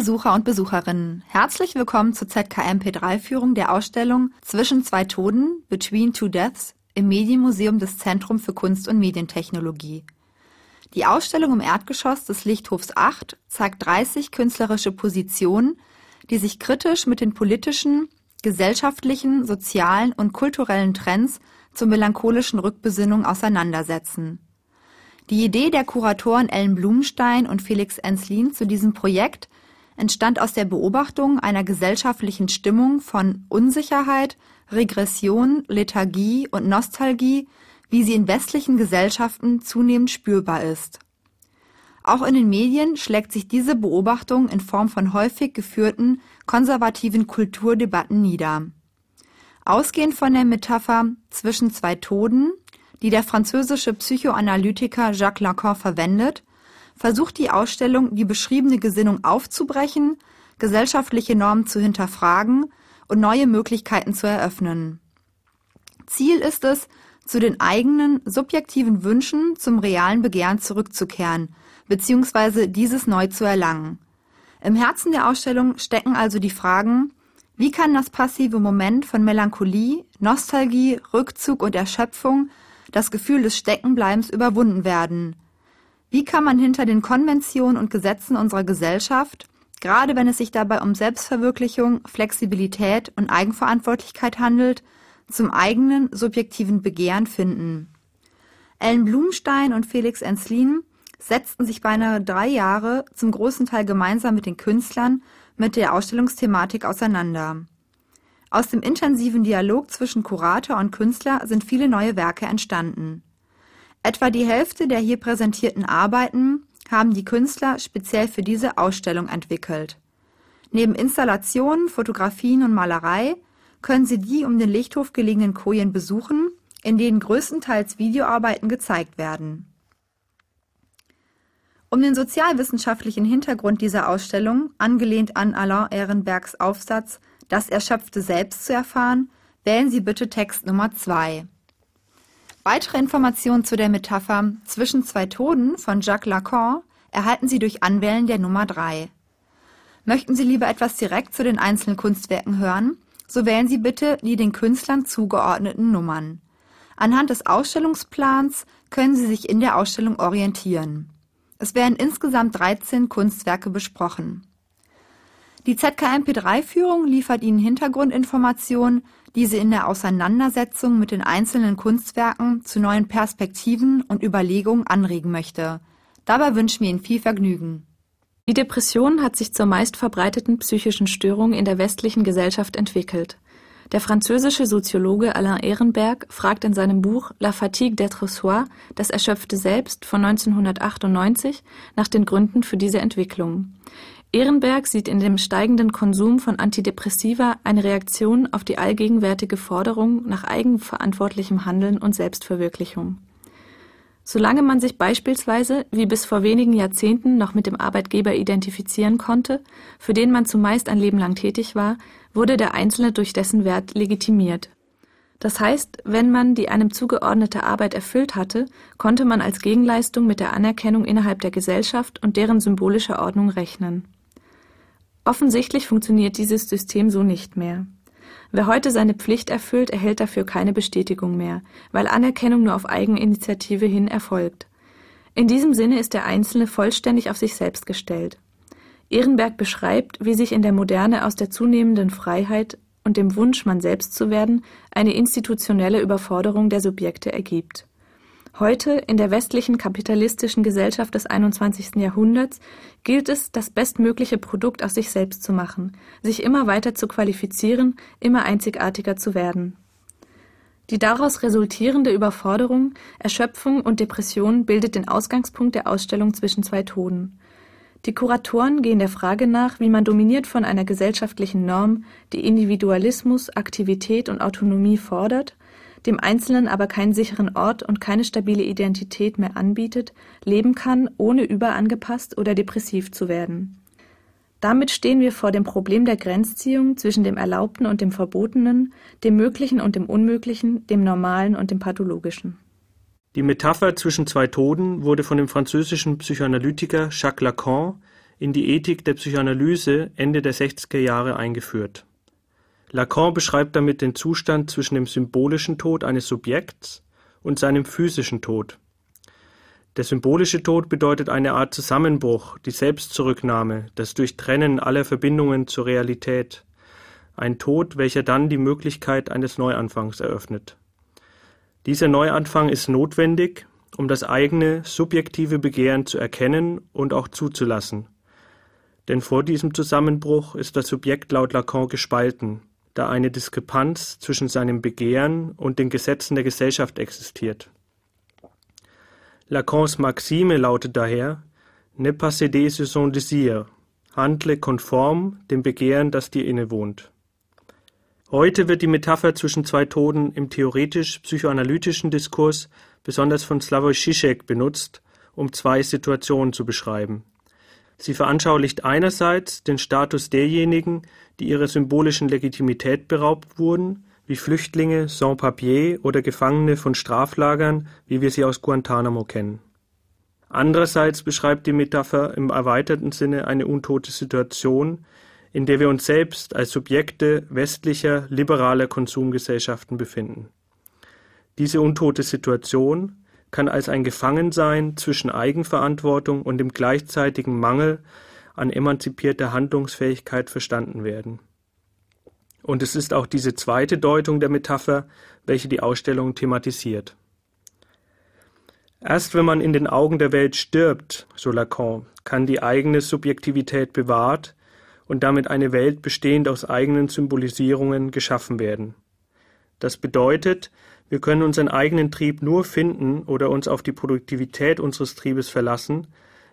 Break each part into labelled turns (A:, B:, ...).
A: Besucher und Besucherinnen, herzlich willkommen zur ZKMP3-Führung der Ausstellung Zwischen zwei Toden, Between Two Deaths im Medienmuseum des Zentrum für Kunst und Medientechnologie. Die Ausstellung im Erdgeschoss des Lichthofs 8 zeigt 30 künstlerische Positionen, die sich kritisch mit den politischen, gesellschaftlichen, sozialen und kulturellen Trends zur melancholischen Rückbesinnung auseinandersetzen. Die Idee der Kuratoren Ellen Blumenstein und Felix Enslin zu diesem Projekt entstand aus der Beobachtung einer gesellschaftlichen Stimmung von Unsicherheit, Regression, Lethargie und Nostalgie, wie sie in westlichen Gesellschaften zunehmend spürbar ist. Auch in den Medien schlägt sich diese Beobachtung in Form von häufig geführten konservativen Kulturdebatten nieder. Ausgehend von der Metapher zwischen zwei Toden, die der französische Psychoanalytiker Jacques Lacan verwendet, versucht die Ausstellung, die beschriebene Gesinnung aufzubrechen, gesellschaftliche Normen zu hinterfragen und neue Möglichkeiten zu eröffnen. Ziel ist es, zu den eigenen subjektiven Wünschen zum realen Begehren zurückzukehren, beziehungsweise dieses neu zu erlangen. Im Herzen der Ausstellung stecken also die Fragen, wie kann das passive Moment von Melancholie, Nostalgie, Rückzug und Erschöpfung, das Gefühl des Steckenbleibens überwunden werden? Wie kann man hinter den Konventionen und Gesetzen unserer Gesellschaft, gerade wenn es sich dabei um Selbstverwirklichung, Flexibilität und Eigenverantwortlichkeit handelt, zum eigenen subjektiven Begehren finden? Ellen Blumstein und Felix Enslin setzten sich beinahe drei Jahre zum großen Teil gemeinsam mit den Künstlern mit der Ausstellungsthematik auseinander. Aus dem intensiven Dialog zwischen Kurator und Künstler sind viele neue Werke entstanden. Etwa die Hälfte der hier präsentierten Arbeiten haben die Künstler speziell für diese Ausstellung entwickelt. Neben Installationen, Fotografien und Malerei können Sie die um den Lichthof gelegenen Kojen besuchen, in denen größtenteils Videoarbeiten gezeigt werden. Um den sozialwissenschaftlichen Hintergrund dieser Ausstellung, angelehnt an Alain Ehrenbergs Aufsatz Das erschöpfte Selbst zu erfahren, wählen Sie bitte Text Nummer 2. Weitere Informationen zu der Metapher Zwischen zwei Toden von Jacques Lacan erhalten Sie durch Anwählen der Nummer 3. Möchten Sie lieber etwas direkt zu den einzelnen Kunstwerken hören, so wählen Sie bitte die den Künstlern zugeordneten Nummern. Anhand des Ausstellungsplans können Sie sich in der Ausstellung orientieren. Es werden insgesamt 13 Kunstwerke besprochen. Die ZKMP3-Führung liefert Ihnen Hintergrundinformationen, die Sie in der Auseinandersetzung mit den einzelnen Kunstwerken zu neuen Perspektiven und Überlegungen anregen möchte. Dabei wünschen wir Ihnen viel Vergnügen.
B: Die Depression hat sich zur meistverbreiteten psychischen Störung in der westlichen Gesellschaft entwickelt. Der französische Soziologe Alain Ehrenberg fragt in seinem Buch La fatigue d'être soi, das erschöpfte Selbst von 1998, nach den Gründen für diese Entwicklung. Ehrenberg sieht in dem steigenden Konsum von Antidepressiva eine Reaktion auf die allgegenwärtige Forderung nach eigenverantwortlichem Handeln und Selbstverwirklichung. Solange man sich beispielsweise, wie bis vor wenigen Jahrzehnten, noch mit dem Arbeitgeber identifizieren konnte, für den man zumeist ein Leben lang tätig war, wurde der Einzelne durch dessen Wert legitimiert. Das heißt, wenn man die einem zugeordnete Arbeit erfüllt hatte, konnte man als Gegenleistung mit der Anerkennung innerhalb der Gesellschaft und deren symbolischer Ordnung rechnen. Offensichtlich funktioniert dieses System so nicht mehr. Wer heute seine Pflicht erfüllt, erhält dafür keine Bestätigung mehr, weil Anerkennung nur auf Eigeninitiative hin erfolgt. In diesem Sinne ist der Einzelne vollständig auf sich selbst gestellt. Ehrenberg beschreibt, wie sich in der Moderne aus der zunehmenden Freiheit und dem Wunsch, man selbst zu werden, eine institutionelle Überforderung der Subjekte ergibt. Heute, in der westlichen kapitalistischen Gesellschaft des 21. Jahrhunderts, gilt es, das bestmögliche Produkt aus sich selbst zu machen, sich immer weiter zu qualifizieren, immer einzigartiger zu werden. Die daraus resultierende Überforderung, Erschöpfung und Depression bildet den Ausgangspunkt der Ausstellung zwischen zwei Toden. Die Kuratoren gehen der Frage nach, wie man dominiert von einer gesellschaftlichen Norm, die Individualismus, Aktivität und Autonomie fordert, dem Einzelnen aber keinen sicheren Ort und keine stabile Identität mehr anbietet, leben kann, ohne überangepasst oder depressiv zu werden. Damit stehen wir vor dem Problem der Grenzziehung zwischen dem Erlaubten und dem Verbotenen, dem Möglichen und dem Unmöglichen, dem Normalen und dem Pathologischen.
C: Die Metapher zwischen zwei Toden wurde von dem französischen Psychoanalytiker Jacques Lacan in die Ethik der Psychoanalyse Ende der 60er Jahre eingeführt. Lacan beschreibt damit den Zustand zwischen dem symbolischen Tod eines Subjekts und seinem physischen Tod. Der symbolische Tod bedeutet eine Art Zusammenbruch, die Selbstzurücknahme, das Durchtrennen aller Verbindungen zur Realität. Ein Tod, welcher dann die Möglichkeit eines Neuanfangs eröffnet. Dieser Neuanfang ist notwendig, um das eigene subjektive Begehren zu erkennen und auch zuzulassen. Denn vor diesem Zusammenbruch ist das Subjekt laut Lacan gespalten, da eine Diskrepanz zwischen seinem Begehren und den Gesetzen der Gesellschaft existiert. Lacans Maxime lautet daher Ne céder sur son désir, handle konform dem Begehren, das dir innewohnt. Heute wird die Metapher zwischen zwei Toden im theoretisch-psychoanalytischen Diskurs besonders von Slavoj Žižek benutzt, um zwei Situationen zu beschreiben. Sie veranschaulicht einerseits den Status derjenigen, die ihrer symbolischen Legitimität beraubt wurden, wie Flüchtlinge, Sans-Papier oder Gefangene von Straflagern, wie wir sie aus Guantanamo kennen. Andererseits beschreibt die Metapher im erweiterten Sinne eine untote Situation, in der wir uns selbst als Subjekte westlicher, liberaler Konsumgesellschaften befinden. Diese untote Situation kann als ein Gefangensein zwischen Eigenverantwortung und dem gleichzeitigen Mangel an emanzipierter Handlungsfähigkeit verstanden werden. Und es ist auch diese zweite Deutung der Metapher, welche die Ausstellung thematisiert. Erst wenn man in den Augen der Welt stirbt, so Lacan, kann die eigene Subjektivität bewahrt und damit eine Welt bestehend aus eigenen Symbolisierungen geschaffen werden. Das bedeutet, wir können unseren eigenen Trieb nur finden oder uns auf die Produktivität unseres Triebes verlassen,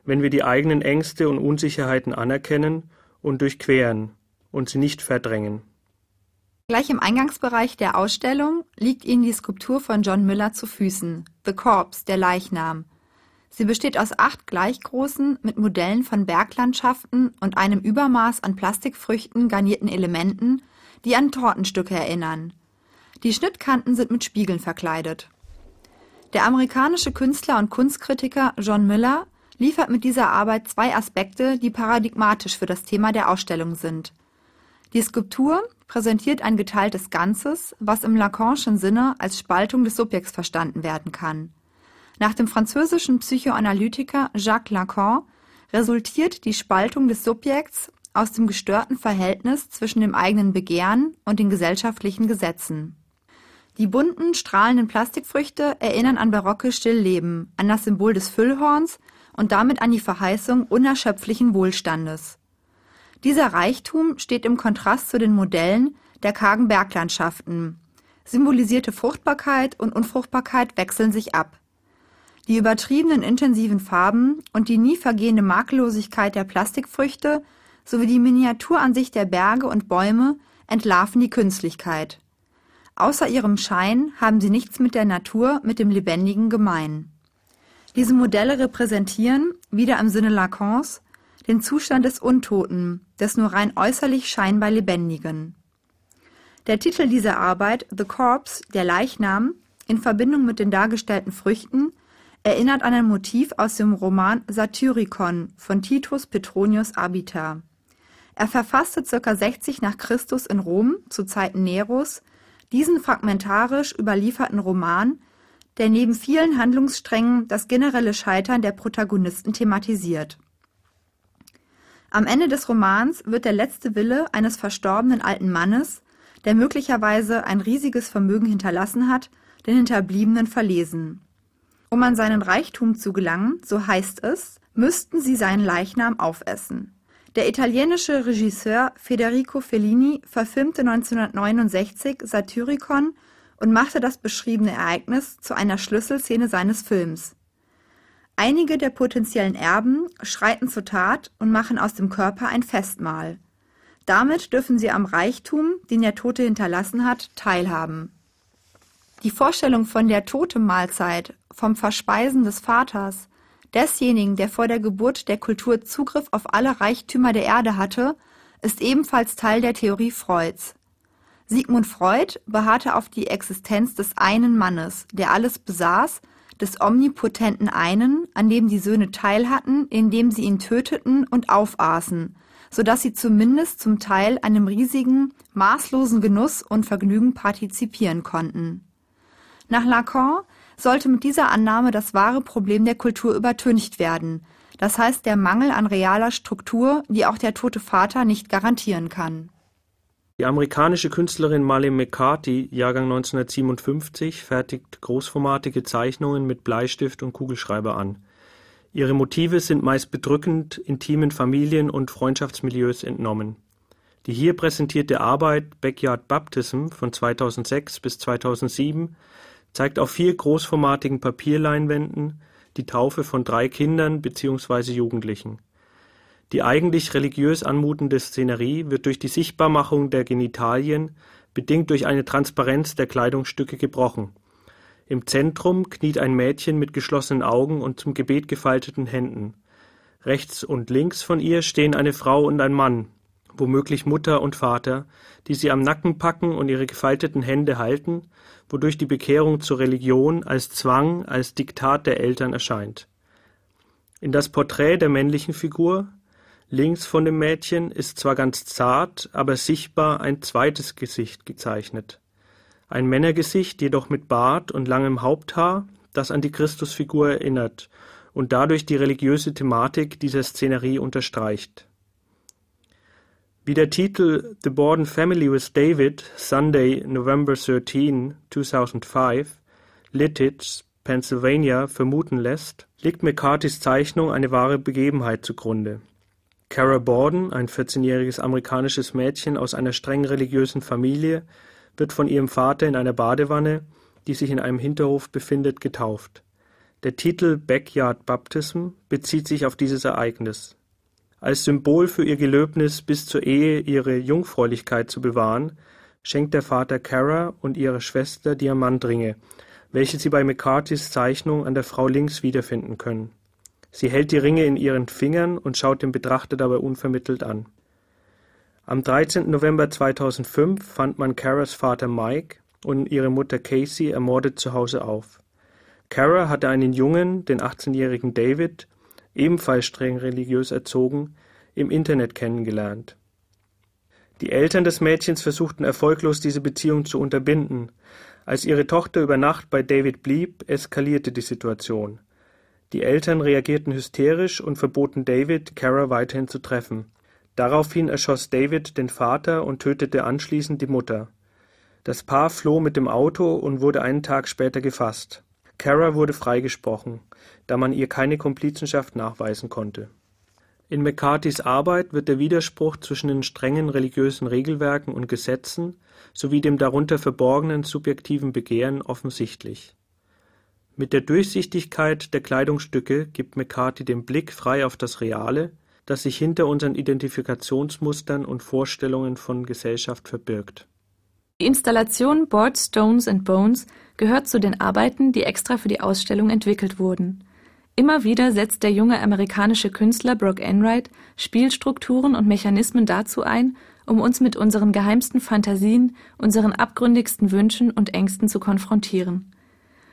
C: wenn wir die eigenen Ängste und Unsicherheiten anerkennen und durchqueren und sie nicht verdrängen.
A: Gleich im Eingangsbereich der Ausstellung liegt Ihnen die Skulptur von John Miller zu Füßen, The Corpse, der Leichnam, Sie besteht aus acht gleich großen, mit Modellen von Berglandschaften und einem Übermaß an Plastikfrüchten garnierten Elementen, die an Tortenstücke erinnern. Die Schnittkanten sind mit Spiegeln verkleidet. Der amerikanische Künstler und Kunstkritiker John Miller liefert mit dieser Arbeit zwei Aspekte, die paradigmatisch für das Thema der Ausstellung sind. Die Skulptur präsentiert ein geteiltes Ganzes, was im Lacanischen Sinne als Spaltung des Subjekts verstanden werden kann. Nach dem französischen Psychoanalytiker Jacques Lacan resultiert die Spaltung des Subjekts aus dem gestörten Verhältnis zwischen dem eigenen Begehren und den gesellschaftlichen Gesetzen. Die bunten, strahlenden Plastikfrüchte erinnern an barocke Stillleben, an das Symbol des Füllhorns und damit an die Verheißung unerschöpflichen Wohlstandes. Dieser Reichtum steht im Kontrast zu den Modellen der kargen Berglandschaften. Symbolisierte Fruchtbarkeit und Unfruchtbarkeit wechseln sich ab. Die übertriebenen intensiven Farben und die nie vergehende Makellosigkeit der Plastikfrüchte sowie die Miniaturansicht der Berge und Bäume entlarven die Künstlichkeit. Außer ihrem Schein haben sie nichts mit der Natur, mit dem Lebendigen gemein. Diese Modelle repräsentieren, wieder im Sinne Lacans, den Zustand des Untoten, des nur rein äußerlich scheinbar Lebendigen. Der Titel dieser Arbeit, The Corpse, der Leichnam, in Verbindung mit den dargestellten Früchten, erinnert an ein Motiv aus dem Roman Satyricon von Titus Petronius Abita. Er verfasste ca. 60 nach Christus in Rom zu Zeiten Neros diesen fragmentarisch überlieferten Roman, der neben vielen Handlungssträngen das generelle Scheitern der Protagonisten thematisiert. Am Ende des Romans wird der letzte Wille eines verstorbenen alten Mannes, der möglicherweise ein riesiges Vermögen hinterlassen hat, den Hinterbliebenen verlesen. Um an seinen Reichtum zu gelangen, so heißt es, müssten sie seinen Leichnam aufessen. Der italienische Regisseur Federico Fellini verfilmte 1969 Satyricon und machte das beschriebene Ereignis zu einer Schlüsselszene seines Films. Einige der potenziellen Erben schreiten zur Tat und machen aus dem Körper ein Festmahl. Damit dürfen sie am Reichtum, den der Tote hinterlassen hat, teilhaben. Die Vorstellung von der Totemmahlzeit vom Verspeisen des Vaters, desjenigen, der vor der Geburt der Kultur Zugriff auf alle Reichtümer der Erde hatte, ist ebenfalls Teil der Theorie Freuds. Sigmund Freud beharrte auf die Existenz des einen Mannes, der alles besaß, des omnipotenten Einen, an dem die Söhne teilhatten, indem sie ihn töteten und aufaßen, so dass sie zumindest zum Teil einem riesigen, maßlosen Genuss und Vergnügen partizipieren konnten. Nach Lacan sollte mit dieser Annahme das wahre Problem der Kultur übertüncht werden, das heißt der Mangel an realer Struktur, die auch der tote Vater nicht garantieren kann.
C: Die amerikanische Künstlerin Marlene McCarthy, Jahrgang 1957, fertigt großformatige Zeichnungen mit Bleistift und Kugelschreiber an. Ihre Motive sind meist bedrückend intimen Familien- und Freundschaftsmilieus entnommen. Die hier präsentierte Arbeit Backyard Baptism von 2006 bis 2007 zeigt auf vier großformatigen Papierleinwänden die Taufe von drei Kindern bzw. Jugendlichen. Die eigentlich religiös anmutende Szenerie wird durch die Sichtbarmachung der Genitalien, bedingt durch eine Transparenz der Kleidungsstücke, gebrochen. Im Zentrum kniet ein Mädchen mit geschlossenen Augen und zum Gebet gefalteten Händen. Rechts und links von ihr stehen eine Frau und ein Mann, womöglich Mutter und Vater, die sie am Nacken packen und ihre gefalteten Hände halten, wodurch die Bekehrung zur Religion als Zwang, als Diktat der Eltern erscheint. In das Porträt der männlichen Figur, links von dem Mädchen, ist zwar ganz zart, aber sichtbar ein zweites Gesicht gezeichnet. Ein Männergesicht, jedoch mit Bart und langem Haupthaar, das an die Christusfigur erinnert und dadurch die religiöse Thematik dieser Szenerie unterstreicht. Wie der Titel The Borden Family with David (Sunday, November 13, 2005, Lititz, Pennsylvania) vermuten lässt, liegt McCarthys Zeichnung eine wahre Begebenheit zugrunde. Cara Borden, ein 14-jähriges amerikanisches Mädchen aus einer streng religiösen Familie, wird von ihrem Vater in einer Badewanne, die sich in einem Hinterhof befindet, getauft. Der Titel Backyard Baptism bezieht sich auf dieses Ereignis als Symbol für ihr Gelöbnis, bis zur Ehe ihre Jungfräulichkeit zu bewahren, schenkt der Vater Cara und ihrer Schwester Diamantringe, welche sie bei McCarthys Zeichnung an der Frau links wiederfinden können. Sie hält die Ringe in ihren Fingern und schaut den Betrachter dabei unvermittelt an. Am 13. November 2005 fand man Caras Vater Mike und ihre Mutter Casey ermordet zu Hause auf. Cara hatte einen Jungen, den 18-jährigen David, ebenfalls streng religiös erzogen, im Internet kennengelernt. Die Eltern des Mädchens versuchten erfolglos diese Beziehung zu unterbinden. Als ihre Tochter über Nacht bei David blieb, eskalierte die Situation. Die Eltern reagierten hysterisch und verboten David, Kara weiterhin zu treffen. Daraufhin erschoss David den Vater und tötete anschließend die Mutter. Das Paar floh mit dem Auto und wurde einen Tag später gefasst. Kara wurde freigesprochen da man ihr keine Komplizenschaft nachweisen konnte. In McCarthys Arbeit wird der Widerspruch zwischen den strengen religiösen Regelwerken und Gesetzen sowie dem darunter verborgenen subjektiven Begehren offensichtlich. Mit der Durchsichtigkeit der Kleidungsstücke gibt McCarthy den Blick frei auf das Reale, das sich hinter unseren Identifikationsmustern und Vorstellungen von Gesellschaft verbirgt.
B: Die Installation Boards, Stones and Bones gehört zu den Arbeiten, die extra für die Ausstellung entwickelt wurden. Immer wieder setzt der junge amerikanische Künstler Brock Enright Spielstrukturen und Mechanismen dazu ein, um uns mit unseren geheimsten Phantasien, unseren abgründigsten Wünschen und Ängsten zu konfrontieren.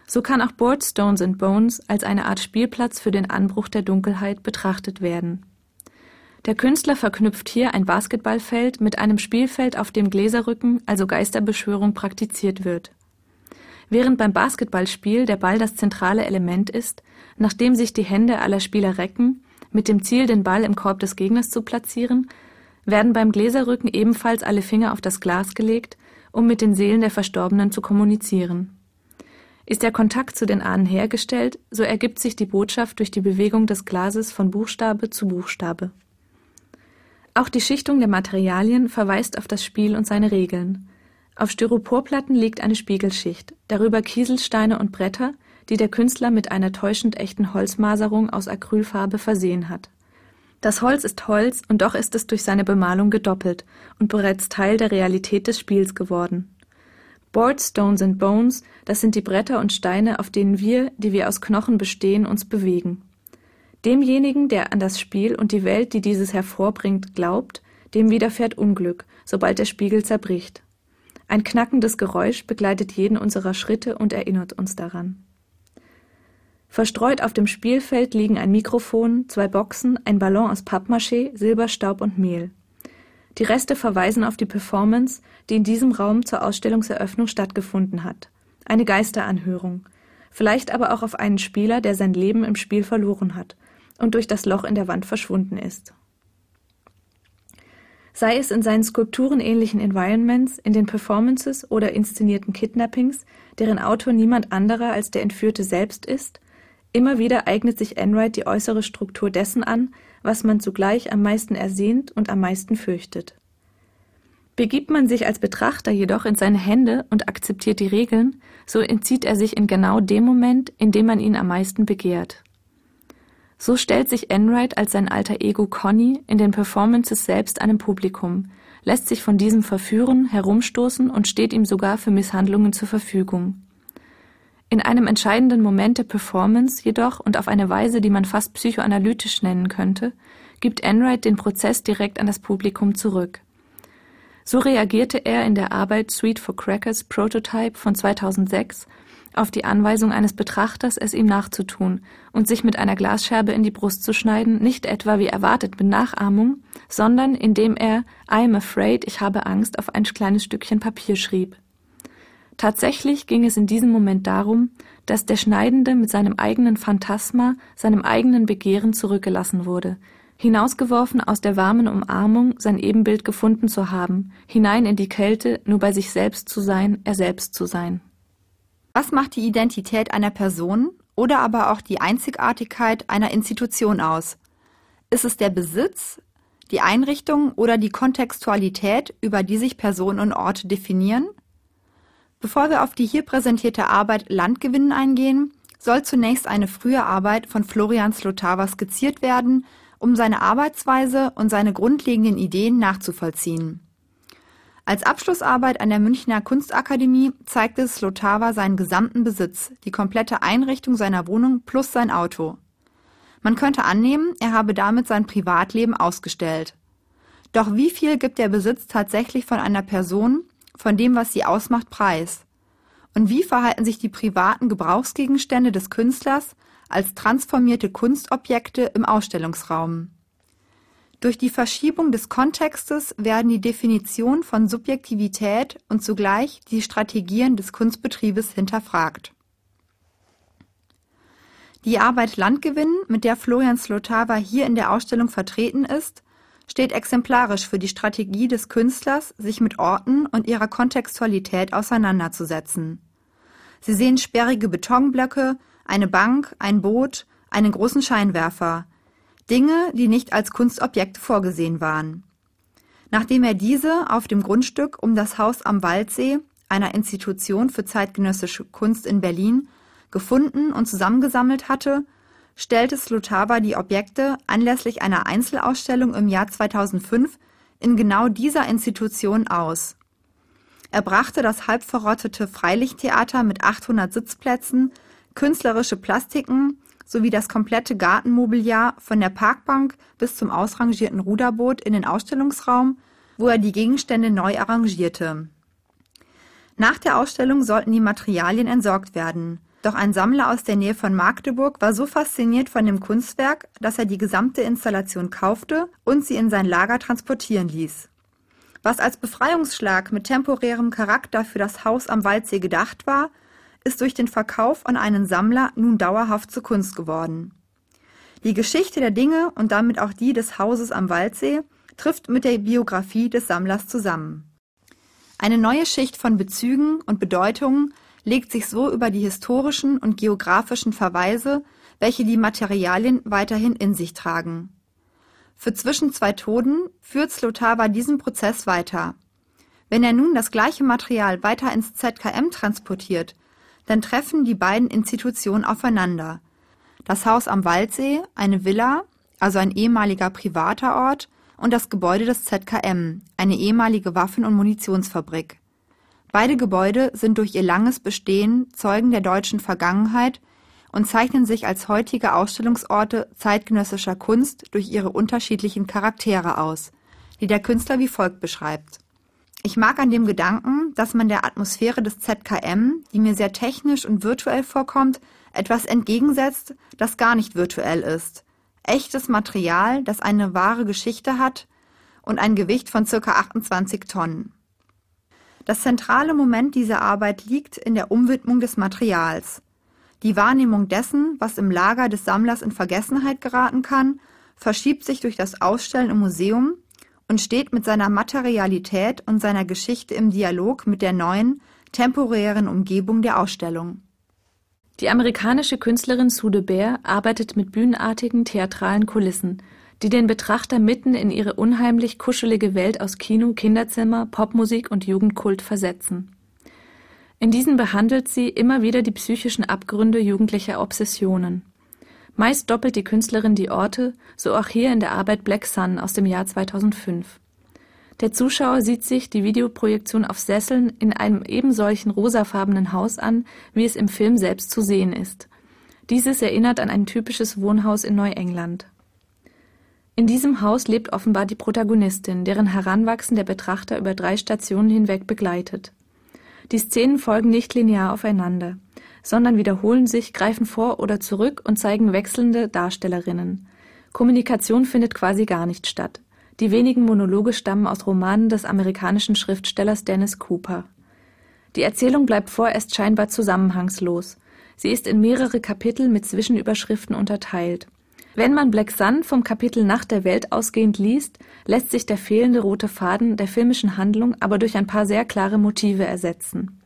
B: So kann auch Board Stones and Bones als eine Art Spielplatz für den Anbruch der Dunkelheit betrachtet werden. Der Künstler verknüpft hier ein Basketballfeld mit einem Spielfeld, auf dem Gläserrücken, also Geisterbeschwörung, praktiziert wird Während beim Basketballspiel der Ball das zentrale Element ist, nachdem sich die Hände aller Spieler recken, mit dem Ziel, den Ball im Korb des Gegners zu platzieren, werden beim Gläserrücken ebenfalls alle Finger auf das Glas gelegt, um mit den Seelen der Verstorbenen zu kommunizieren. Ist der Kontakt zu den Ahnen hergestellt, so ergibt sich die Botschaft durch die Bewegung des Glases von Buchstabe zu Buchstabe. Auch die Schichtung der Materialien verweist auf das Spiel und seine Regeln. Auf Styroporplatten liegt eine Spiegelschicht, darüber Kieselsteine und Bretter, die der Künstler mit einer täuschend echten Holzmaserung aus Acrylfarbe versehen hat. Das Holz ist Holz und doch ist es durch seine Bemalung gedoppelt und bereits Teil der Realität des Spiels geworden. Boards, Stones and Bones, das sind die Bretter und Steine, auf denen wir, die wir aus Knochen bestehen, uns bewegen. Demjenigen, der an das Spiel und die Welt, die dieses hervorbringt, glaubt, dem widerfährt Unglück, sobald der Spiegel zerbricht. Ein knackendes Geräusch begleitet jeden unserer Schritte und erinnert uns daran. Verstreut auf dem Spielfeld liegen ein Mikrofon, zwei Boxen, ein Ballon aus Pappmaché, Silberstaub und Mehl. Die Reste verweisen auf die Performance, die in diesem Raum zur Ausstellungseröffnung stattgefunden hat. Eine Geisteranhörung. Vielleicht aber auch auf einen Spieler, der sein Leben im Spiel verloren hat und durch das Loch in der Wand verschwunden ist. Sei es in seinen skulpturenähnlichen Environments, in den Performances oder inszenierten Kidnappings, deren Autor niemand anderer als der Entführte selbst ist, immer wieder eignet sich Enright die äußere Struktur dessen an, was man zugleich am meisten ersehnt und am meisten fürchtet. Begibt man sich als Betrachter jedoch in seine Hände und akzeptiert die Regeln, so entzieht er sich in genau dem Moment, in dem man ihn am meisten begehrt. So stellt sich Enright als sein alter Ego Conny in den Performances selbst einem Publikum, lässt sich von diesem verführen, herumstoßen und steht ihm sogar für Misshandlungen zur Verfügung. In einem entscheidenden Moment der Performance jedoch und auf eine Weise, die man fast psychoanalytisch nennen könnte, gibt Enright den Prozess direkt an das Publikum zurück. So reagierte er in der Arbeit Sweet for Crackers Prototype von 2006 auf die Anweisung eines Betrachters, es ihm nachzutun und sich mit einer Glasscherbe in die Brust zu schneiden, nicht etwa wie erwartet mit Nachahmung, sondern indem er I am afraid, ich habe Angst auf ein kleines Stückchen Papier schrieb. Tatsächlich ging es in diesem Moment darum, dass der Schneidende mit seinem eigenen Phantasma, seinem eigenen Begehren zurückgelassen wurde, hinausgeworfen aus der warmen Umarmung, sein Ebenbild gefunden zu haben, hinein in die Kälte, nur bei sich selbst zu sein, er selbst zu sein.
A: Was macht die Identität einer Person oder aber auch die Einzigartigkeit einer Institution aus? Ist es der Besitz, die Einrichtung oder die Kontextualität, über die sich Personen und Orte definieren? Bevor wir auf die hier präsentierte Arbeit Landgewinnen eingehen, soll zunächst eine frühe Arbeit von Florian Slotava skizziert werden, um seine Arbeitsweise und seine grundlegenden Ideen nachzuvollziehen. Als Abschlussarbeit an der Münchner Kunstakademie zeigte Slotava seinen gesamten Besitz, die komplette Einrichtung seiner Wohnung plus sein Auto. Man könnte annehmen, er habe damit sein Privatleben ausgestellt. Doch wie viel gibt der Besitz tatsächlich von einer Person, von dem, was sie ausmacht, preis? Und wie verhalten sich die privaten Gebrauchsgegenstände des Künstlers als transformierte Kunstobjekte im Ausstellungsraum? Durch die Verschiebung des Kontextes werden die Definition von Subjektivität und zugleich die Strategien des Kunstbetriebes hinterfragt. Die Arbeit Landgewinn, mit der Florian Slotava hier in der Ausstellung vertreten ist, steht exemplarisch für die Strategie des Künstlers, sich mit Orten und ihrer Kontextualität auseinanderzusetzen. Sie sehen sperrige Betonblöcke, eine Bank, ein Boot, einen großen Scheinwerfer, Dinge, die nicht als Kunstobjekte vorgesehen waren. Nachdem er diese auf dem Grundstück um das Haus am Waldsee, einer Institution für zeitgenössische Kunst in Berlin, gefunden und zusammengesammelt hatte, stellte Slotava die Objekte anlässlich einer Einzelausstellung im Jahr 2005 in genau dieser Institution aus. Er brachte das halb verrottete Freilichttheater mit 800 Sitzplätzen, künstlerische Plastiken sowie das komplette Gartenmobiliar von der Parkbank bis zum ausrangierten Ruderboot in den Ausstellungsraum, wo er die Gegenstände neu arrangierte. Nach der Ausstellung sollten die Materialien entsorgt werden. Doch ein Sammler aus der Nähe von Magdeburg war so fasziniert von dem Kunstwerk, dass er die gesamte Installation kaufte und sie in sein Lager transportieren ließ. Was als Befreiungsschlag mit temporärem Charakter für das Haus am Waldsee gedacht war, ist durch den Verkauf an einen Sammler nun dauerhaft zur Kunst geworden. Die Geschichte der Dinge und damit auch die des Hauses am Waldsee trifft mit der Biografie des Sammlers zusammen. Eine neue Schicht von Bezügen und Bedeutungen legt sich so über die historischen und geografischen Verweise, welche die Materialien weiterhin in sich tragen. Für zwischen zwei Toden führt Slotava diesen Prozess weiter. Wenn er nun das gleiche Material weiter ins ZKM transportiert, dann treffen die beiden Institutionen aufeinander. Das Haus am Waldsee, eine Villa, also ein ehemaliger privater Ort, und das Gebäude des ZKM, eine ehemalige Waffen- und Munitionsfabrik. Beide Gebäude sind durch ihr langes Bestehen Zeugen der deutschen Vergangenheit und zeichnen sich als heutige Ausstellungsorte zeitgenössischer Kunst durch ihre unterschiedlichen Charaktere aus, die der Künstler wie folgt beschreibt. Ich mag an dem Gedanken, dass man der Atmosphäre des ZKM, die mir sehr technisch und virtuell vorkommt, etwas entgegensetzt, das gar nicht virtuell ist. Echtes Material, das eine wahre Geschichte hat und ein Gewicht von ca. 28 Tonnen. Das zentrale Moment dieser Arbeit liegt in der Umwidmung des Materials. Die Wahrnehmung dessen, was im Lager des Sammlers in Vergessenheit geraten kann, verschiebt sich durch das Ausstellen im Museum und steht mit seiner Materialität und seiner Geschichte im Dialog mit der neuen, temporären Umgebung der Ausstellung.
B: Die amerikanische Künstlerin Sue de Beer arbeitet mit bühnenartigen theatralen Kulissen, die den Betrachter mitten in ihre unheimlich kuschelige Welt aus Kino, Kinderzimmer, Popmusik und Jugendkult versetzen. In diesen behandelt sie immer wieder die psychischen Abgründe jugendlicher Obsessionen. Meist doppelt die Künstlerin die Orte, so auch hier in der Arbeit Black Sun aus dem Jahr 2005. Der Zuschauer sieht sich die Videoprojektion auf Sesseln in einem ebensolchen rosafarbenen Haus an, wie es im Film selbst zu sehen ist. Dieses erinnert an ein typisches Wohnhaus in Neuengland. In diesem Haus lebt offenbar die Protagonistin, deren Heranwachsen der Betrachter über drei Stationen hinweg begleitet. Die Szenen folgen nicht linear aufeinander sondern wiederholen sich, greifen vor oder zurück und zeigen wechselnde Darstellerinnen. Kommunikation findet quasi gar nicht statt. Die wenigen Monologe stammen aus Romanen des amerikanischen Schriftstellers Dennis Cooper. Die Erzählung bleibt vorerst scheinbar zusammenhangslos. Sie ist in mehrere Kapitel mit Zwischenüberschriften unterteilt. Wenn man Black Sun vom Kapitel Nach der Welt ausgehend liest, lässt sich der fehlende rote Faden der filmischen Handlung aber durch ein paar sehr klare Motive ersetzen.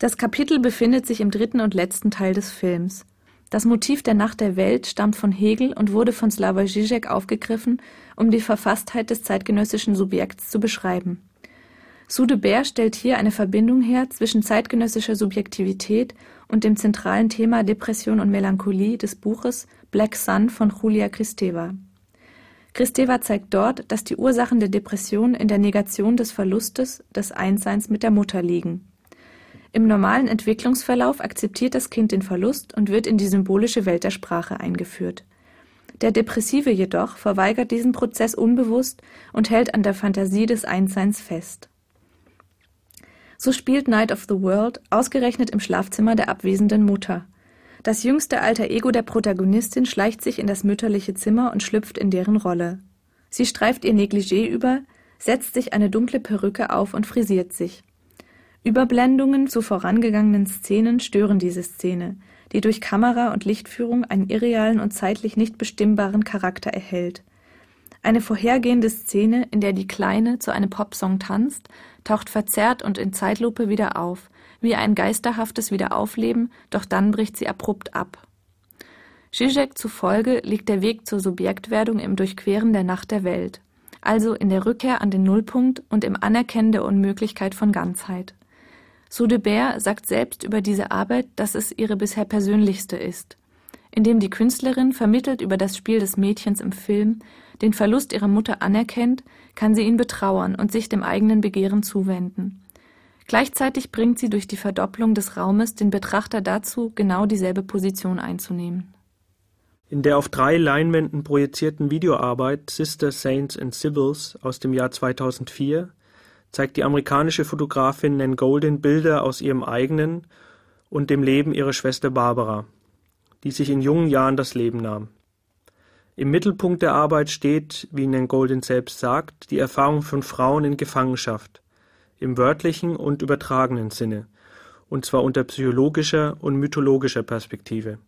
B: Das Kapitel befindet sich im dritten und letzten Teil des Films. Das Motiv der Nacht der Welt stammt von Hegel und wurde von Slavoj Žižek aufgegriffen, um die Verfasstheit des zeitgenössischen Subjekts zu beschreiben. Sude Bär stellt hier eine Verbindung her zwischen zeitgenössischer Subjektivität und dem zentralen Thema Depression und Melancholie des Buches Black Sun von Julia Kristeva. Kristeva zeigt dort, dass die Ursachen der Depression in der Negation des Verlustes des Einsseins mit der Mutter liegen. Im normalen Entwicklungsverlauf akzeptiert das Kind den Verlust und wird in die symbolische Welt der Sprache eingeführt. Der Depressive jedoch verweigert diesen Prozess unbewusst und hält an der Fantasie des Einsseins fest. So spielt Night of the World ausgerechnet im Schlafzimmer der abwesenden Mutter. Das jüngste alter Ego der Protagonistin schleicht sich in das mütterliche Zimmer und schlüpft in deren Rolle. Sie streift ihr Negligé über, setzt sich eine dunkle Perücke auf und frisiert sich. Überblendungen zu vorangegangenen Szenen stören diese Szene, die durch Kamera und Lichtführung einen irrealen und zeitlich nicht bestimmbaren Charakter erhält. Eine vorhergehende Szene, in der die Kleine zu einem Popsong tanzt, taucht verzerrt und in Zeitlupe wieder auf, wie ein geisterhaftes Wiederaufleben, doch dann bricht sie abrupt ab. Zizek zufolge liegt der Weg zur Subjektwerdung im Durchqueren der Nacht der Welt, also in der Rückkehr an den Nullpunkt und im Anerkennen der Unmöglichkeit von Ganzheit. Soudebert sagt selbst über diese Arbeit, dass es ihre bisher persönlichste ist. Indem die Künstlerin, vermittelt über das Spiel des Mädchens im Film, den Verlust ihrer Mutter anerkennt, kann sie ihn betrauern und sich dem eigenen Begehren zuwenden. Gleichzeitig bringt sie durch die Verdopplung des Raumes den Betrachter dazu, genau dieselbe Position einzunehmen.
C: In der auf drei Leinwänden projizierten Videoarbeit Sister Saints and Sibyls aus dem Jahr 2004 zeigt die amerikanische Fotografin Nan Goldin Bilder aus ihrem eigenen und dem Leben ihrer Schwester Barbara, die sich in jungen Jahren das Leben nahm. Im Mittelpunkt der Arbeit steht, wie Nan Goldin selbst sagt, die Erfahrung von Frauen in Gefangenschaft, im wörtlichen und übertragenen Sinne, und zwar unter psychologischer und mythologischer Perspektive.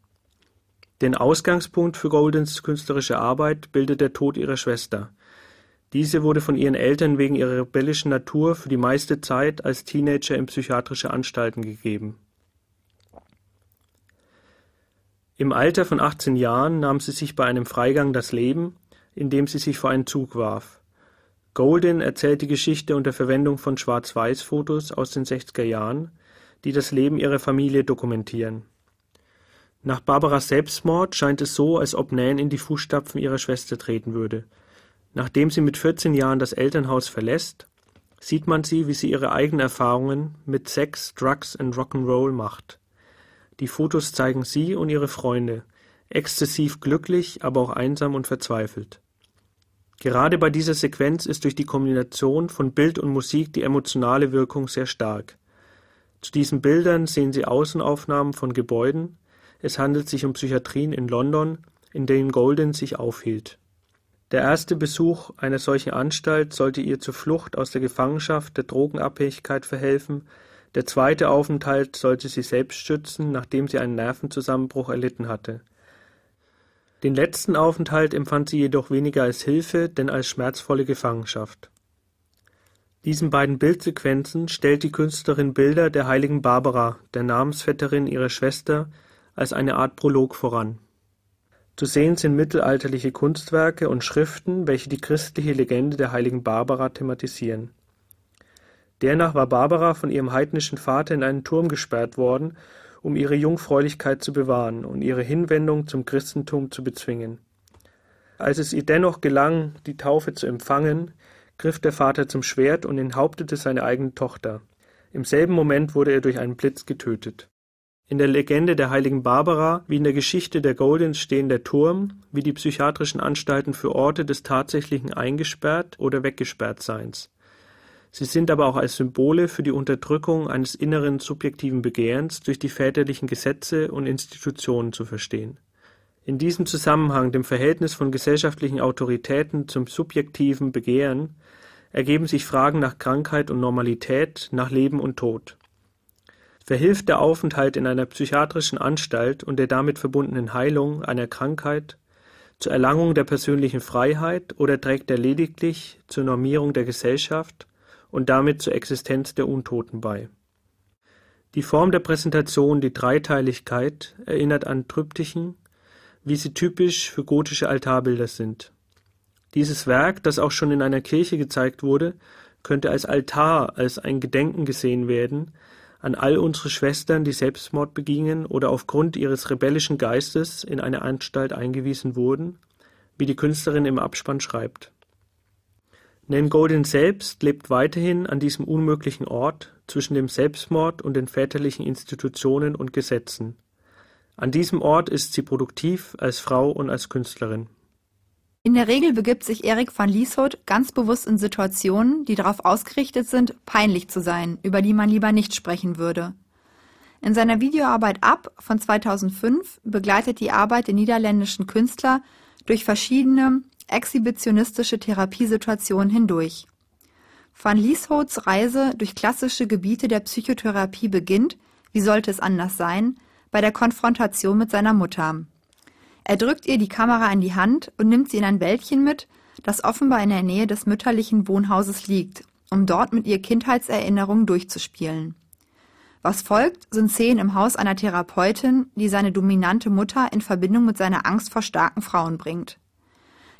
C: Den Ausgangspunkt für Goldins künstlerische Arbeit bildet der Tod ihrer Schwester, diese wurde von ihren Eltern wegen ihrer rebellischen Natur für die meiste Zeit als Teenager in psychiatrische Anstalten gegeben. Im Alter von 18 Jahren nahm sie sich bei einem Freigang das Leben, indem sie sich vor einen Zug warf. Golden erzählt die Geschichte unter Verwendung von Schwarz-Weiß-Fotos aus den 60er Jahren, die das Leben ihrer Familie dokumentieren. Nach Barbaras Selbstmord scheint es so, als ob Nan in die Fußstapfen ihrer Schwester treten würde – Nachdem sie mit 14 Jahren das Elternhaus verlässt, sieht man sie, wie sie ihre eigenen Erfahrungen mit Sex, Drugs und Rock'n'Roll macht. Die Fotos zeigen sie und ihre Freunde, exzessiv glücklich, aber auch einsam und verzweifelt. Gerade bei dieser Sequenz ist durch die Kombination von Bild und Musik die emotionale Wirkung sehr stark. Zu diesen Bildern sehen Sie Außenaufnahmen von Gebäuden, es handelt sich um Psychiatrien in London, in denen Golden sich aufhielt. Der erste Besuch einer solchen Anstalt sollte ihr zur Flucht aus der Gefangenschaft der Drogenabhängigkeit verhelfen, der zweite Aufenthalt sollte sie selbst schützen, nachdem sie einen Nervenzusammenbruch erlitten hatte. Den letzten Aufenthalt empfand sie jedoch weniger als Hilfe, denn als schmerzvolle Gefangenschaft. Diesen beiden Bildsequenzen stellt die Künstlerin Bilder der heiligen Barbara, der Namensvetterin ihrer Schwester, als eine Art Prolog voran. Zu sehen sind mittelalterliche Kunstwerke und Schriften, welche die christliche Legende der heiligen Barbara thematisieren. Dernach war Barbara von ihrem heidnischen Vater in einen Turm gesperrt worden, um ihre Jungfräulichkeit zu bewahren und ihre Hinwendung zum Christentum zu bezwingen. Als es ihr dennoch gelang, die Taufe zu empfangen, griff der Vater zum Schwert und enthauptete seine eigene Tochter. Im selben Moment wurde er durch einen Blitz getötet. In der Legende der heiligen Barbara wie in der Geschichte der Goldens stehen der Turm wie die psychiatrischen Anstalten für Orte des tatsächlichen Eingesperrt oder Weggesperrtseins. Sie sind aber auch als Symbole für die Unterdrückung eines inneren subjektiven Begehrens durch die väterlichen Gesetze und Institutionen zu verstehen. In diesem Zusammenhang, dem Verhältnis von gesellschaftlichen Autoritäten zum subjektiven Begehren, ergeben sich Fragen nach Krankheit und Normalität, nach Leben und Tod. Verhilft der Aufenthalt in einer psychiatrischen Anstalt und der damit verbundenen Heilung einer Krankheit zur Erlangung der persönlichen Freiheit oder trägt er lediglich zur Normierung der Gesellschaft und damit zur Existenz der Untoten bei? Die Form der Präsentation, die Dreiteiligkeit, erinnert an Triptychen, wie sie typisch für gotische Altarbilder sind. Dieses Werk, das auch schon in einer Kirche gezeigt wurde, könnte als Altar, als ein Gedenken gesehen werden, an all unsere Schwestern, die Selbstmord begingen oder aufgrund ihres rebellischen Geistes in eine Anstalt eingewiesen wurden, wie die Künstlerin im Abspann schreibt. Nan Goldin selbst lebt weiterhin an diesem unmöglichen Ort zwischen dem Selbstmord und den väterlichen Institutionen und Gesetzen. An diesem Ort ist sie produktiv als Frau und als Künstlerin.
A: In der Regel begibt sich Erik van Lieshout ganz bewusst in Situationen, die darauf ausgerichtet sind, peinlich zu sein, über die man lieber nicht sprechen würde. In seiner Videoarbeit Ab von 2005 begleitet die Arbeit den niederländischen Künstler durch verschiedene exhibitionistische Therapiesituationen hindurch. Van Lieshouts Reise durch klassische Gebiete der Psychotherapie beginnt, wie sollte es anders sein, bei der Konfrontation mit seiner Mutter. Er drückt ihr die Kamera in die Hand und nimmt sie in ein Wäldchen mit, das offenbar in der Nähe des mütterlichen Wohnhauses liegt, um dort mit ihr Kindheitserinnerungen durchzuspielen. Was folgt, sind Szenen im Haus einer Therapeutin, die seine dominante Mutter in Verbindung mit seiner Angst vor starken Frauen bringt.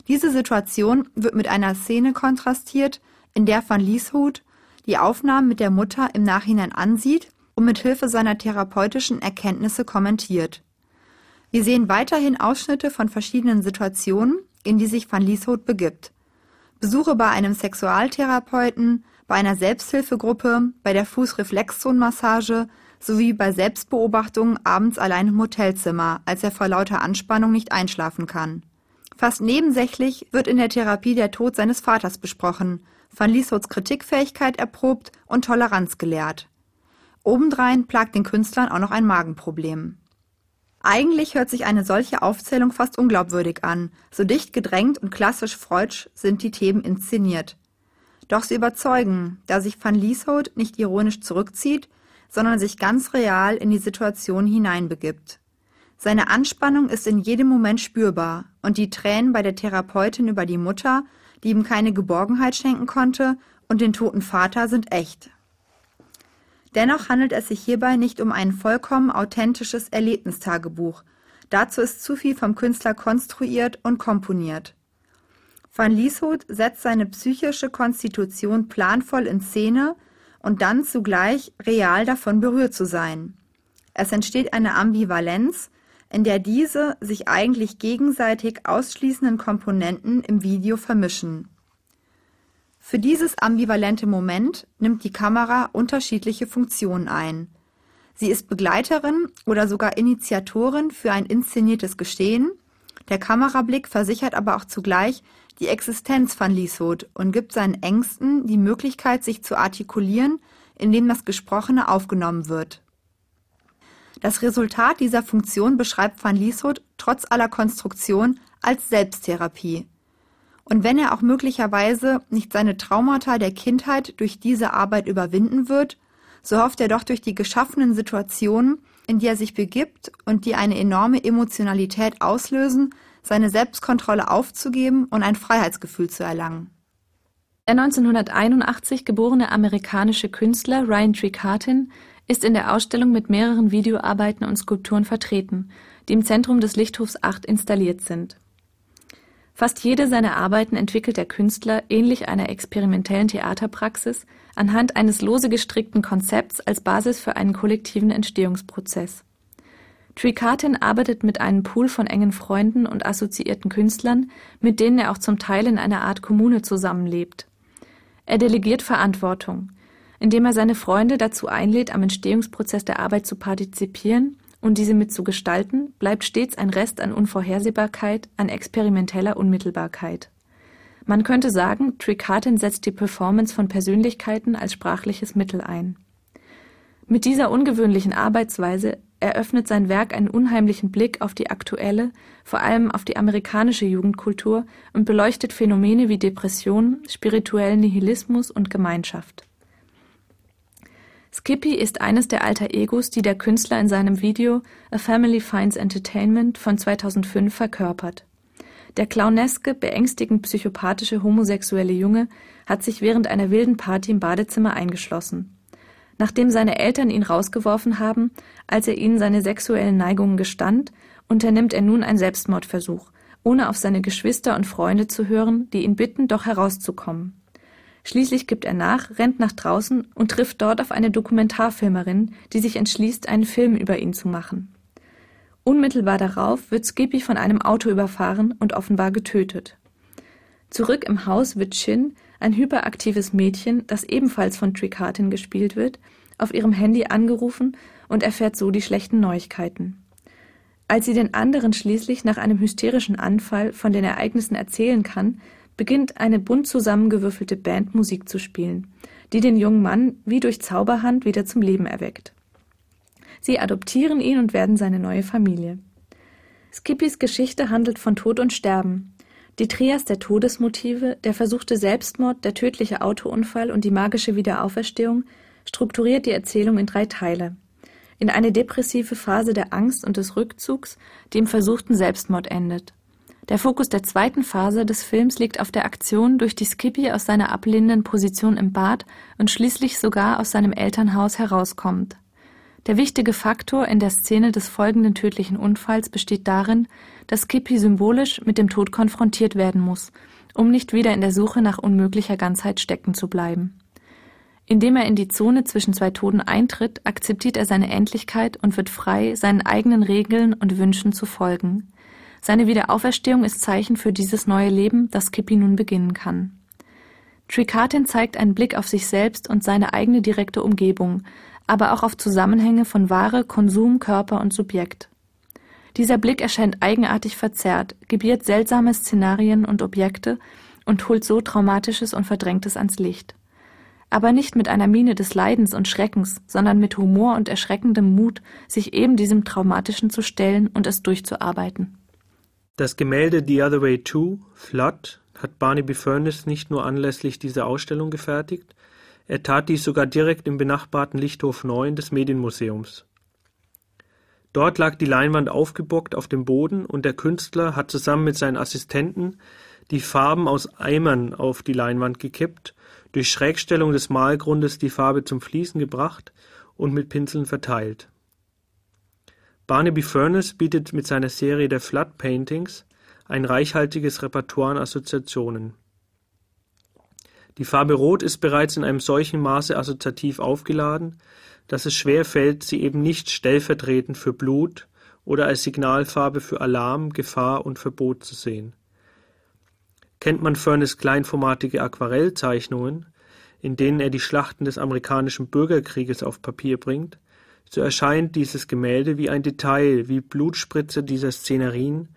A: Diese Situation wird mit einer Szene kontrastiert, in der van Lieshut die Aufnahmen mit der Mutter im Nachhinein ansieht und mit Hilfe seiner therapeutischen Erkenntnisse kommentiert. Wir sehen weiterhin Ausschnitte von verschiedenen Situationen, in die sich Van Lieshout begibt. Besuche bei einem Sexualtherapeuten, bei einer Selbsthilfegruppe, bei der Fußreflexzonenmassage sowie bei Selbstbeobachtungen abends allein im Hotelzimmer, als er vor lauter Anspannung nicht einschlafen kann. Fast nebensächlich wird in der Therapie der Tod seines Vaters besprochen, Van Lieshouts Kritikfähigkeit erprobt und Toleranz gelehrt. Obendrein plagt den Künstlern auch noch ein Magenproblem. Eigentlich hört sich eine solche Aufzählung fast unglaubwürdig an, so dicht gedrängt und klassisch freudsch sind die Themen inszeniert. Doch sie überzeugen, da sich Van Lieshout nicht ironisch zurückzieht, sondern sich ganz real in die Situation hineinbegibt. Seine Anspannung ist in jedem Moment spürbar und die Tränen bei der Therapeutin über die Mutter, die ihm keine Geborgenheit schenken konnte, und den toten Vater sind echt. Dennoch handelt es sich hierbei nicht um ein vollkommen authentisches Erlebnistagebuch. Dazu ist zu viel vom Künstler konstruiert und komponiert. Van Lieshout setzt seine psychische Konstitution planvoll in Szene und dann zugleich real davon berührt zu sein. Es entsteht eine Ambivalenz, in der diese sich eigentlich gegenseitig ausschließenden Komponenten im Video vermischen. Für dieses ambivalente Moment nimmt die Kamera unterschiedliche Funktionen ein. Sie ist Begleiterin oder sogar Initiatorin für ein inszeniertes Geschehen, der Kamerablick versichert aber auch zugleich die Existenz von Lieshout und gibt seinen Ängsten die Möglichkeit, sich zu artikulieren, indem das Gesprochene aufgenommen wird. Das Resultat dieser Funktion beschreibt van Lieshout trotz aller Konstruktion als Selbsttherapie. Und wenn er auch möglicherweise nicht seine Traumata der Kindheit durch diese Arbeit überwinden wird, so hofft er doch durch die geschaffenen Situationen, in die er sich begibt und die eine enorme Emotionalität auslösen, seine Selbstkontrolle aufzugeben und ein Freiheitsgefühl zu erlangen.
B: Der 1981 geborene amerikanische Künstler Ryan Trecartin ist in der Ausstellung mit mehreren Videoarbeiten und Skulpturen vertreten, die im Zentrum des Lichthofs 8 installiert sind. Fast jede seiner Arbeiten entwickelt der Künstler ähnlich einer experimentellen Theaterpraxis anhand eines lose gestrickten Konzepts als Basis für einen kollektiven Entstehungsprozess. Trecartin arbeitet mit einem Pool von engen Freunden und assoziierten Künstlern, mit denen er auch zum Teil in einer Art Kommune zusammenlebt. Er delegiert Verantwortung, indem er seine Freunde dazu einlädt, am Entstehungsprozess der Arbeit zu partizipieren und diese mitzugestalten, bleibt stets ein Rest an Unvorhersehbarkeit, an experimenteller Unmittelbarkeit. Man könnte sagen, Tricatin setzt die Performance von Persönlichkeiten als sprachliches Mittel ein. Mit dieser ungewöhnlichen Arbeitsweise eröffnet sein Werk einen unheimlichen Blick auf die aktuelle, vor allem auf die amerikanische Jugendkultur und beleuchtet Phänomene wie Depression, spirituellen Nihilismus und Gemeinschaft. Skippy ist eines der Alter Egos, die der Künstler in seinem Video A Family Finds Entertainment von 2005 verkörpert. Der clowneske, beängstigend psychopathische homosexuelle Junge hat sich während einer wilden Party im Badezimmer eingeschlossen. Nachdem seine Eltern ihn rausgeworfen haben, als er ihnen seine sexuellen Neigungen gestand, unternimmt er nun einen Selbstmordversuch, ohne auf seine Geschwister und Freunde zu hören, die ihn bitten, doch herauszukommen. Schließlich gibt er nach, rennt nach draußen und trifft dort auf eine Dokumentarfilmerin, die sich entschließt, einen Film über ihn zu machen. Unmittelbar darauf wird Skippy von einem Auto überfahren und offenbar getötet. Zurück im Haus wird Shin, ein hyperaktives Mädchen, das ebenfalls von Tricatin gespielt wird, auf ihrem Handy angerufen und erfährt so die schlechten Neuigkeiten. Als sie den anderen schließlich nach einem hysterischen Anfall von den Ereignissen erzählen kann, beginnt eine bunt zusammengewürfelte Band Musik zu spielen, die den jungen Mann wie durch Zauberhand wieder zum Leben erweckt. Sie adoptieren ihn und werden seine neue Familie. Skippys Geschichte handelt von Tod und Sterben. Die Trias der Todesmotive, der versuchte Selbstmord, der tödliche Autounfall und die magische Wiederauferstehung strukturiert die Erzählung in drei Teile. In eine depressive Phase der Angst und des Rückzugs, die im versuchten Selbstmord endet. Der Fokus der zweiten Phase des Films liegt auf der Aktion, durch die Skippy aus seiner ablehnenden Position im Bad und schließlich sogar aus seinem Elternhaus herauskommt. Der wichtige Faktor in der Szene des folgenden tödlichen Unfalls besteht darin, dass Skippy symbolisch mit dem Tod konfrontiert werden muss, um nicht wieder in der Suche nach unmöglicher Ganzheit stecken zu bleiben. Indem er in die Zone zwischen zwei Toten eintritt, akzeptiert er seine Endlichkeit und wird frei, seinen eigenen Regeln und Wünschen zu folgen. Seine Wiederauferstehung ist Zeichen für dieses neue Leben, das Kippy nun beginnen kann. Tricatin zeigt einen Blick auf sich selbst und seine eigene direkte Umgebung, aber auch auf Zusammenhänge von Ware, Konsum, Körper und Subjekt. Dieser Blick erscheint eigenartig verzerrt, gebiert seltsame Szenarien und Objekte und holt so Traumatisches und Verdrängtes ans Licht. Aber nicht mit einer Miene des Leidens und Schreckens, sondern mit Humor und erschreckendem Mut, sich eben diesem Traumatischen zu stellen und es durchzuarbeiten.
C: Das Gemälde The Other Way Too (Flood) hat Barnaby Furness nicht nur anlässlich dieser Ausstellung gefertigt, er tat dies sogar direkt im benachbarten Lichthof 9 des Medienmuseums. Dort lag die Leinwand aufgebockt auf dem Boden und der Künstler hat zusammen mit seinen Assistenten die Farben aus Eimern auf die Leinwand gekippt, durch Schrägstellung des Malgrundes die Farbe zum Fließen gebracht und mit Pinseln verteilt Barnaby Furness bietet mit seiner Serie der Flood Paintings ein reichhaltiges Repertoire an Assoziationen. Die Farbe Rot ist bereits in einem solchen Maße assoziativ aufgeladen, dass es schwer fällt, sie eben nicht stellvertretend für Blut oder als Signalfarbe für Alarm, Gefahr und Verbot zu sehen. Kennt man Furness kleinformatige Aquarellzeichnungen, in denen er die Schlachten des amerikanischen Bürgerkrieges auf Papier bringt, so erscheint dieses Gemälde wie ein Detail, wie Blutspritze dieser Szenerien,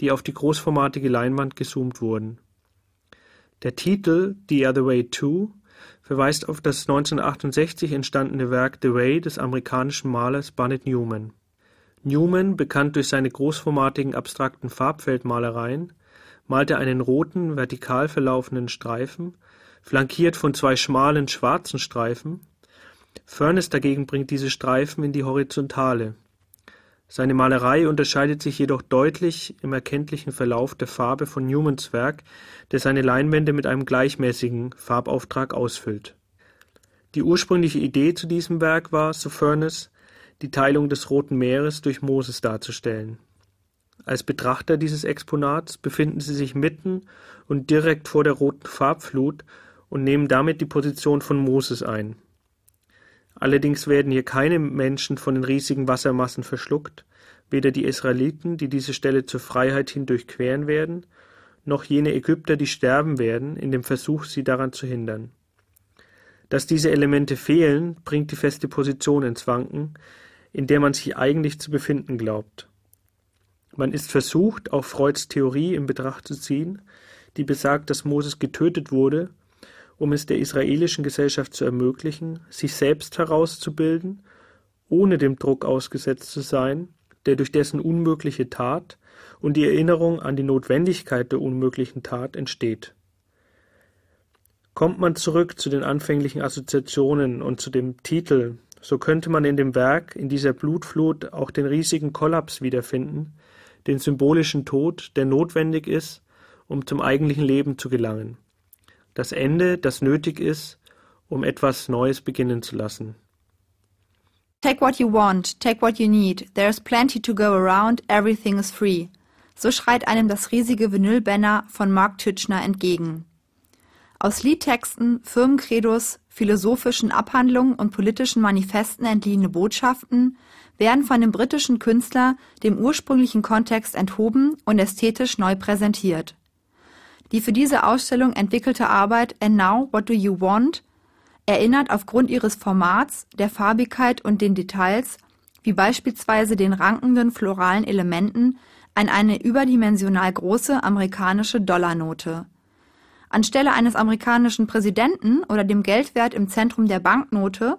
C: die auf die großformatige Leinwand gezoomt wurden. Der Titel The Other Way Too verweist auf das 1968 entstandene Werk The Way des amerikanischen Malers Barnett Newman Newman, bekannt durch seine großformatigen abstrakten Farbfeldmalereien, malte einen roten, vertikal verlaufenden Streifen, flankiert von zwei schmalen schwarzen Streifen. Furness dagegen bringt diese Streifen in die Horizontale. Seine Malerei unterscheidet sich jedoch deutlich im erkenntlichen Verlauf der Farbe von Newmans Werk, der seine Leinwände mit einem gleichmäßigen Farbauftrag ausfüllt. Die ursprüngliche Idee zu diesem Werk war, so Furness, die Teilung des Roten Meeres durch Moses darzustellen. Als Betrachter dieses Exponats befinden sie sich mitten und direkt vor der roten Farbflut und nehmen damit die Position von Moses ein. Allerdings werden hier keine Menschen von den riesigen Wassermassen verschluckt, weder die Israeliten, die diese Stelle zur Freiheit hin durchqueren werden, noch jene Ägypter, die sterben werden, in dem Versuch, sie daran zu hindern. Dass diese Elemente fehlen, bringt die feste Position ins Wanken, in der man sich eigentlich zu befinden glaubt. Man ist versucht, auch Freuds Theorie in Betracht zu ziehen, die besagt, dass Moses getötet wurde, um es der israelischen Gesellschaft zu ermöglichen, sich selbst herauszubilden, ohne dem Druck ausgesetzt zu sein, der durch dessen unmögliche Tat und die Erinnerung an die Notwendigkeit der unmöglichen Tat entsteht. Kommt man zurück zu den anfänglichen Assoziationen und zu dem Titel, so könnte man in dem Werk, in dieser Blutflut, auch den riesigen Kollaps wiederfinden, den symbolischen Tod, der notwendig ist, um zum eigentlichen Leben zu gelangen. Das Ende, das nötig ist, um etwas Neues beginnen zu lassen.
A: Take what you want, take what you need, there's plenty to go around, everything is free. So schreit einem das riesige Vinylbanner von Mark Titchener entgegen. Aus Liedtexten, Firmencredos, philosophischen Abhandlungen und politischen Manifesten entliehene Botschaften werden von dem britischen Künstler dem ursprünglichen Kontext enthoben und ästhetisch neu präsentiert. Die für diese Ausstellung entwickelte Arbeit And Now What Do You Want erinnert aufgrund ihres Formats, der Farbigkeit und den Details, wie beispielsweise den rankenden floralen Elementen, an eine überdimensional große amerikanische Dollarnote Anstelle eines amerikanischen Präsidenten oder dem Geldwert im Zentrum der Banknote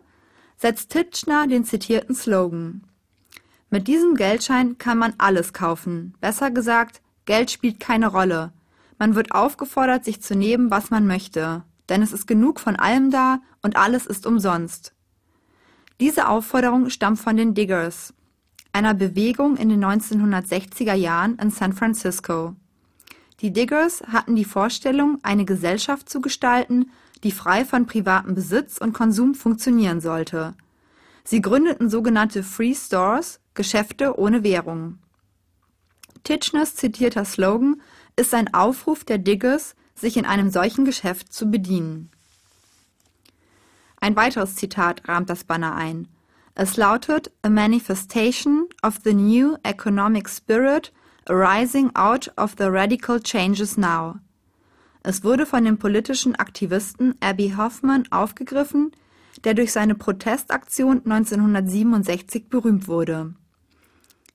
A: setzt Titchener den zitierten Slogan. Mit diesem Geldschein kann man alles kaufen. Besser gesagt, Geld spielt keine Rolle. Man wird aufgefordert, sich zu nehmen, was man möchte. Denn es ist genug von allem da und alles ist umsonst. Diese Aufforderung stammt von den Diggers, einer Bewegung in den 1960er Jahren in San Francisco. Die Diggers hatten die Vorstellung, eine Gesellschaft zu gestalten, die frei von privatem Besitz und Konsum funktionieren sollte. Sie gründeten sogenannte Free Stores, Geschäfte ohne Währung. Titchners zitierter Slogan ist ein Aufruf der Diggers, sich in einem solchen Geschäft zu bedienen. Ein weiteres Zitat rahmt das Banner ein. Es lautet A manifestation of the new economic spirit Arising Out of the Radical Changes Now. Es wurde von dem politischen Aktivisten Abby Hoffman aufgegriffen, der durch seine Protestaktion 1967 berühmt wurde.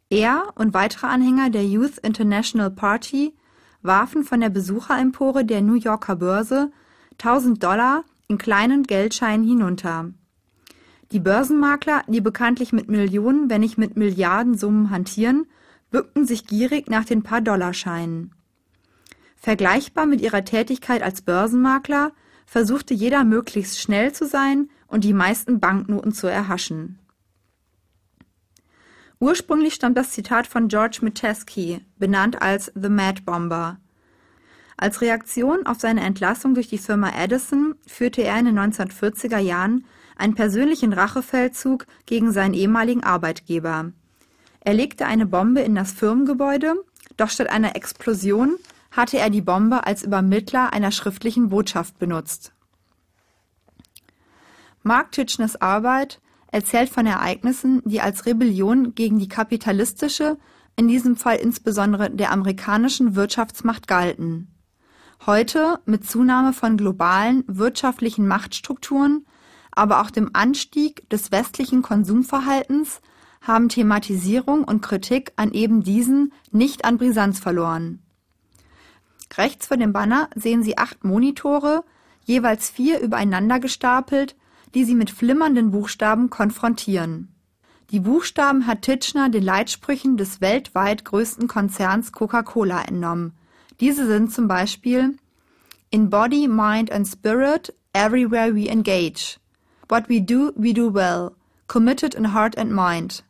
A: Er und weitere Anhänger der Youth International Party warfen von der Besucherempore der New Yorker Börse 1000 Dollar in kleinen Geldscheinen hinunter. Die Börsenmakler, die bekanntlich mit Millionen, wenn nicht mit Milliardensummen hantieren, bückten sich gierig nach den paar Dollarscheinen. Vergleichbar mit ihrer Tätigkeit als Börsenmakler versuchte jeder möglichst schnell zu sein und die meisten Banknoten zu erhaschen. Ursprünglich stammt das Zitat von George Metesky, benannt als The Mad Bomber. Als Reaktion auf seine Entlassung durch die Firma Edison führte er in den 1940er Jahren einen persönlichen Rachefeldzug gegen seinen ehemaligen Arbeitgeber. Er legte eine Bombe in das Firmengebäude, doch statt einer Explosion hatte er die Bombe als Übermittler einer schriftlichen Botschaft benutzt. Mark Titchners Arbeit erzählt von Ereignissen, die als Rebellion gegen die kapitalistische, in diesem Fall insbesondere der amerikanischen Wirtschaftsmacht galten. Heute, mit Zunahme von globalen wirtschaftlichen Machtstrukturen, aber auch dem Anstieg des westlichen Konsumverhaltens, haben Thematisierung und Kritik an eben diesen nicht an Brisanz verloren. Rechts vor dem Banner sehen Sie acht Monitore, jeweils vier übereinander gestapelt, die Sie mit flimmernden Buchstaben konfrontieren. Die Buchstaben hat Titchener den Leitsprüchen des weltweit größten Konzerns Coca-Cola entnommen. Diese sind zum Beispiel In Body, Mind and Spirit, everywhere we engage. What we do, we do well. Committed in heart and mind.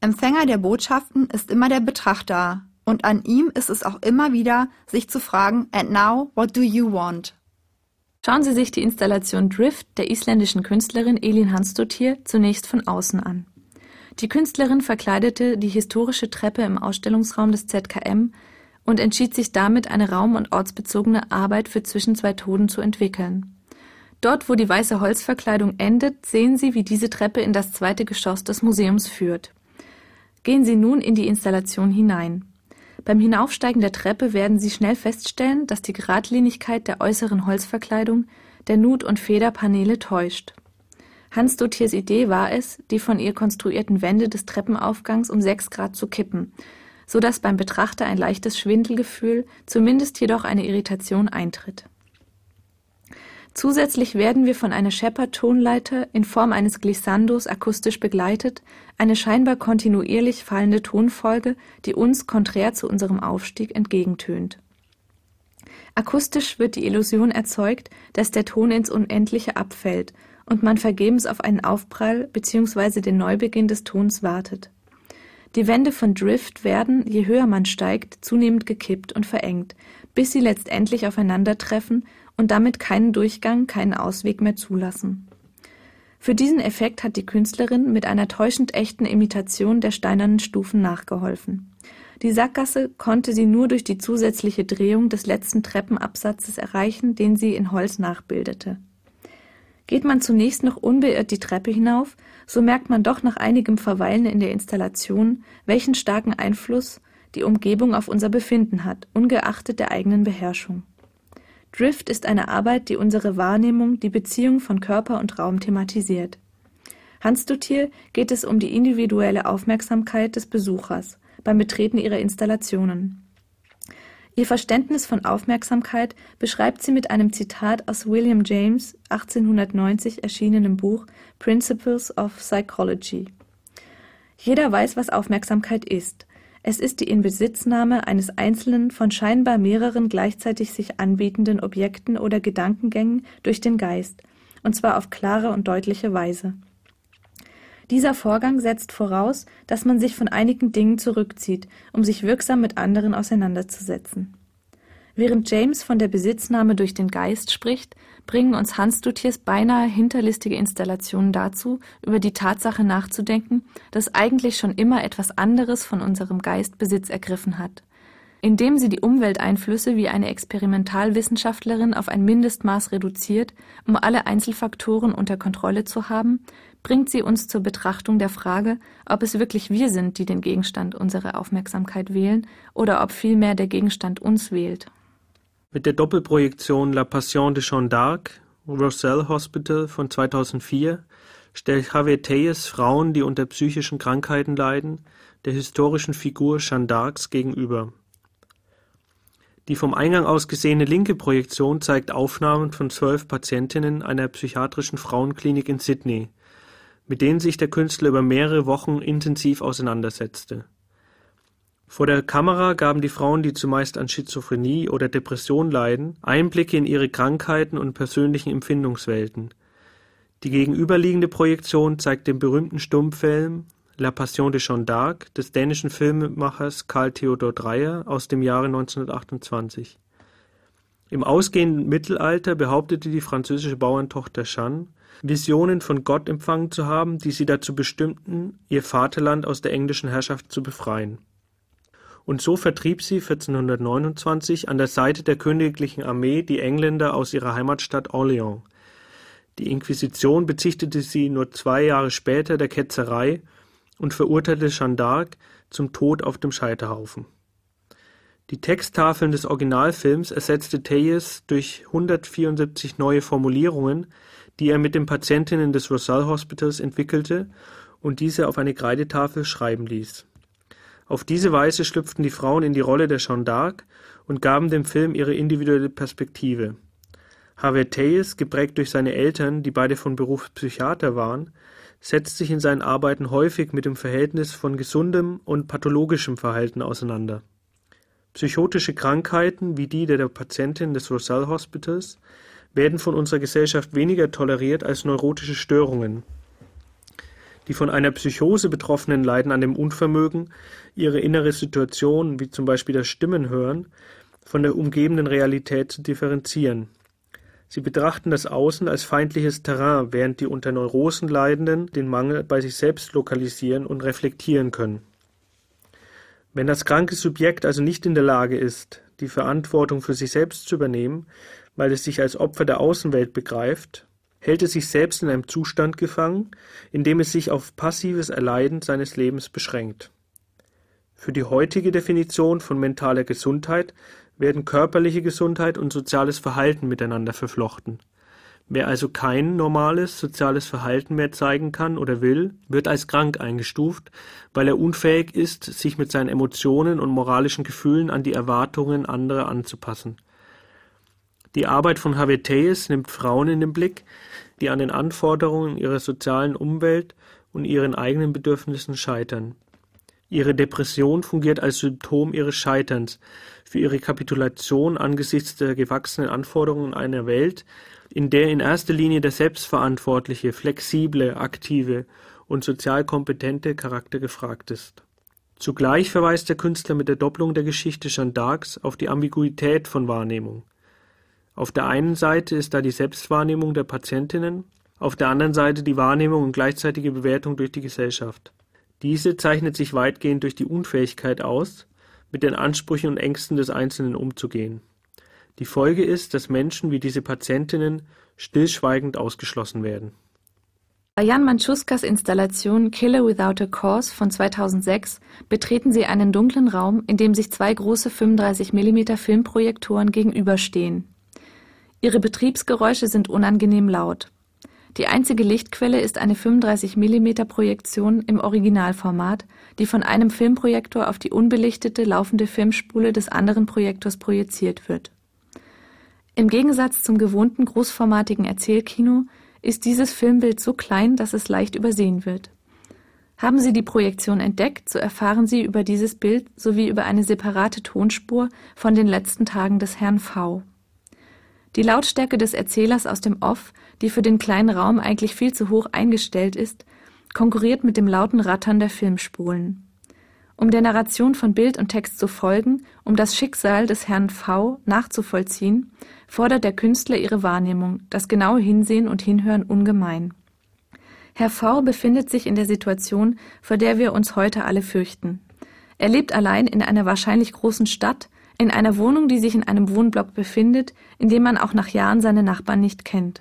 A: Empfänger der Botschaften ist immer der Betrachter, und an ihm ist es auch immer wieder, sich zu fragen, and now, what do you want?
B: Schauen Sie sich die Installation Drift der isländischen Künstlerin Elin Hansdottir zunächst von außen an. Die Künstlerin verkleidete die historische Treppe im Ausstellungsraum des ZKM und entschied sich damit, eine raum- und ortsbezogene Arbeit für zwischen zwei Toden zu entwickeln. Dort, wo die weiße Holzverkleidung endet, sehen Sie, wie diese Treppe in das zweite Geschoss des Museums führt. Gehen Sie nun in die Installation hinein. Beim Hinaufsteigen der Treppe werden Sie schnell feststellen, dass die Geradlinigkeit der äußeren Holzverkleidung der Nut- und Federpaneele täuscht. Hans Dottiers Idee war es, die von ihr konstruierten Wände des Treppenaufgangs um sechs Grad zu kippen, so dass beim Betrachter ein leichtes Schwindelgefühl, zumindest jedoch eine Irritation eintritt. Zusätzlich werden wir von einer Shepard-Tonleiter in Form eines Glissandos akustisch begleitet, eine scheinbar kontinuierlich fallende Tonfolge, die uns, konträr zu unserem Aufstieg, entgegentönt. Akustisch wird die Illusion erzeugt, dass der Ton ins Unendliche abfällt und man vergebens auf einen Aufprall bzw. den Neubeginn des Tons wartet. Die Wände von Drift werden, je höher man steigt, zunehmend gekippt und verengt, bis sie letztendlich aufeinandertreffen und damit keinen Durchgang, keinen Ausweg mehr zulassen. Für diesen Effekt hat die Künstlerin mit einer täuschend echten Imitation der steinernen Stufen nachgeholfen. Die Sackgasse konnte sie nur durch die zusätzliche Drehung des letzten Treppenabsatzes erreichen, den sie in Holz nachbildete. Geht man zunächst noch unbeirrt die Treppe hinauf, so merkt man doch nach einigem Verweilen in der Installation, welchen starken Einfluss die Umgebung auf unser Befinden hat, ungeachtet der eigenen Beherrschung. Drift ist eine Arbeit, die unsere Wahrnehmung, die Beziehung von Körper und Raum thematisiert. Hans Duthier geht es um die individuelle Aufmerksamkeit des Besuchers beim Betreten ihrer Installationen. Ihr Verständnis von Aufmerksamkeit beschreibt sie mit einem Zitat aus William James 1890 erschienenem Buch Principles of Psychology. Jeder weiß, was Aufmerksamkeit ist, es ist die Inbesitznahme eines einzelnen, von scheinbar mehreren gleichzeitig sich anbietenden Objekten oder Gedankengängen durch den Geist, und zwar auf klare und deutliche Weise. Dieser Vorgang setzt voraus, dass man sich von einigen Dingen zurückzieht, um sich wirksam mit anderen auseinanderzusetzen. Während James von der Besitznahme durch den Geist spricht, bringen uns Hans Dutiers beinahe hinterlistige Installationen dazu, über die Tatsache nachzudenken, dass eigentlich schon immer etwas anderes von unserem Geist Besitz ergriffen hat. Indem sie die Umwelteinflüsse wie eine Experimentalwissenschaftlerin auf ein Mindestmaß reduziert, um alle Einzelfaktoren unter Kontrolle zu haben, bringt sie uns zur Betrachtung der Frage, ob es wirklich wir sind, die den Gegenstand unserer Aufmerksamkeit wählen, oder ob vielmehr der Gegenstand uns wählt.
C: Mit der Doppelprojektion La Passion de Jeanne d'Arc (Rossell Hospital) von 2004 stellt Javier Tellez Frauen, die unter psychischen Krankheiten leiden, der historischen Figur Jeanne d'Arcs gegenüber. Die vom Eingang aus gesehene linke Projektion zeigt Aufnahmen von zwölf Patientinnen einer psychiatrischen Frauenklinik in Sydney, mit denen sich der Künstler über mehrere Wochen intensiv auseinandersetzte vor der Kamera gaben die Frauen, die zumeist an Schizophrenie oder Depression leiden, Einblicke in ihre Krankheiten und persönlichen Empfindungswelten. Die gegenüberliegende Projektion zeigt den berühmten Stummfilm La Passion de Jeanne d'Arc des dänischen Filmemachers Karl Theodor Dreyer aus dem Jahre 1928. Im ausgehenden Mittelalter behauptete die französische Bauerntochter Jeanne, Visionen von Gott empfangen zu haben, die sie dazu bestimmten, ihr Vaterland aus der englischen Herrschaft zu befreien und so vertrieb sie 1429 an der Seite der königlichen Armee die Engländer aus ihrer Heimatstadt Orléans. Die Inquisition bezichtigte sie nur zwei Jahre später der Ketzerei und verurteilte Jeanne d'Arc zum Tod auf dem Scheiterhaufen. Die Texttafeln des Originalfilms ersetzte Teyes durch 174 neue Formulierungen, die er mit den Patientinnen des Rosal Hospitals entwickelte und diese auf eine Kreidetafel schreiben ließ auf diese Weise schlüpften die Frauen in die Rolle der Jeanne d'Arc und gaben dem Film ihre individuelle Perspektive. Harvey Teyes, geprägt durch seine Eltern, die beide von Beruf Psychiater waren, setzt sich in seinen Arbeiten häufig mit dem Verhältnis von gesundem und pathologischem Verhalten auseinander. Psychotische Krankheiten wie die der Patientin des Roselle Hospitals werden von unserer Gesellschaft weniger toleriert als neurotische Störungen. Die von einer Psychose Betroffenen leiden an dem Unvermögen, ihre innere Situation, wie zum Beispiel das Stimmenhören, von der umgebenden Realität zu differenzieren. Sie betrachten das Außen als feindliches Terrain, während die unter Neurosen Leidenden den Mangel bei sich selbst lokalisieren und reflektieren können. Wenn das kranke Subjekt also nicht in der Lage ist, die Verantwortung für sich selbst zu übernehmen, weil es sich als Opfer der Außenwelt begreift, hält es sich selbst in einem Zustand gefangen, in dem es sich auf passives Erleiden seines Lebens beschränkt. Für die heutige Definition von mentaler Gesundheit werden körperliche Gesundheit und soziales Verhalten miteinander verflochten. Wer also kein normales soziales Verhalten mehr zeigen kann oder will, wird als krank eingestuft, weil er unfähig ist, sich mit seinen Emotionen und moralischen Gefühlen an die Erwartungen anderer anzupassen. Die Arbeit von Haveteis nimmt Frauen in den Blick, die an den Anforderungen ihrer sozialen Umwelt und ihren eigenen Bedürfnissen scheitern. Ihre Depression fungiert als Symptom ihres Scheiterns, für ihre Kapitulation angesichts der gewachsenen Anforderungen einer Welt, in der in erster Linie der selbstverantwortliche, flexible, aktive und sozial kompetente Charakter gefragt ist. Zugleich verweist der Künstler mit der Doppelung der Geschichte Jeanne d'Arcs auf die Ambiguität von Wahrnehmung. Auf der einen Seite ist da die Selbstwahrnehmung der Patientinnen, auf der anderen Seite die Wahrnehmung und gleichzeitige Bewertung durch die Gesellschaft. Diese zeichnet sich weitgehend durch die Unfähigkeit aus, mit den Ansprüchen und Ängsten des Einzelnen umzugehen. Die Folge ist, dass Menschen wie diese Patientinnen stillschweigend ausgeschlossen werden.
B: Bei Jan Manchuskas Installation Killer Without a Cause von 2006 betreten sie einen dunklen Raum, in dem sich zwei große 35 mm Filmprojektoren gegenüberstehen. Ihre Betriebsgeräusche sind unangenehm laut. Die einzige Lichtquelle ist eine 35 mm Projektion im Originalformat, die von einem Filmprojektor auf die unbelichtete laufende Filmspule des anderen Projektors projiziert wird. Im Gegensatz zum gewohnten großformatigen Erzählkino ist dieses Filmbild so klein, dass es leicht übersehen wird. Haben Sie die Projektion entdeckt, so erfahren Sie über dieses Bild sowie über eine separate Tonspur von den letzten Tagen des Herrn V. Die Lautstärke des Erzählers aus dem Off, die für den kleinen Raum eigentlich viel zu hoch eingestellt ist, konkurriert mit dem lauten Rattern der Filmspulen. Um der Narration von Bild und Text zu folgen, um das Schicksal des Herrn V nachzuvollziehen, fordert der Künstler ihre Wahrnehmung, das genaue Hinsehen und Hinhören ungemein. Herr V befindet sich in der Situation, vor der wir uns heute alle fürchten. Er lebt allein in einer wahrscheinlich großen Stadt, in einer Wohnung, die sich in einem Wohnblock befindet, in dem man auch nach Jahren seine Nachbarn nicht kennt.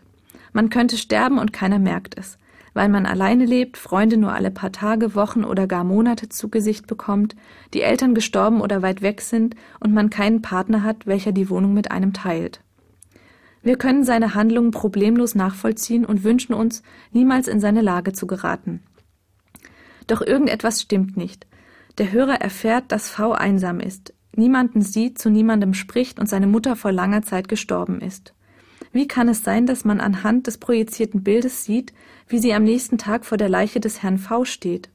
B: Man könnte sterben und keiner merkt es. Weil man alleine lebt, Freunde nur alle paar Tage, Wochen oder gar Monate zu Gesicht bekommt, die Eltern gestorben oder weit weg sind und man keinen Partner hat, welcher die Wohnung mit einem teilt. Wir können seine Handlungen problemlos nachvollziehen und wünschen uns, niemals in seine Lage zu geraten. Doch irgendetwas stimmt nicht. Der Hörer erfährt, dass V einsam ist niemanden sieht, zu niemandem spricht und seine Mutter vor langer Zeit gestorben ist. Wie kann es sein, dass man anhand des projizierten Bildes sieht, wie sie am nächsten Tag vor der Leiche des Herrn V steht?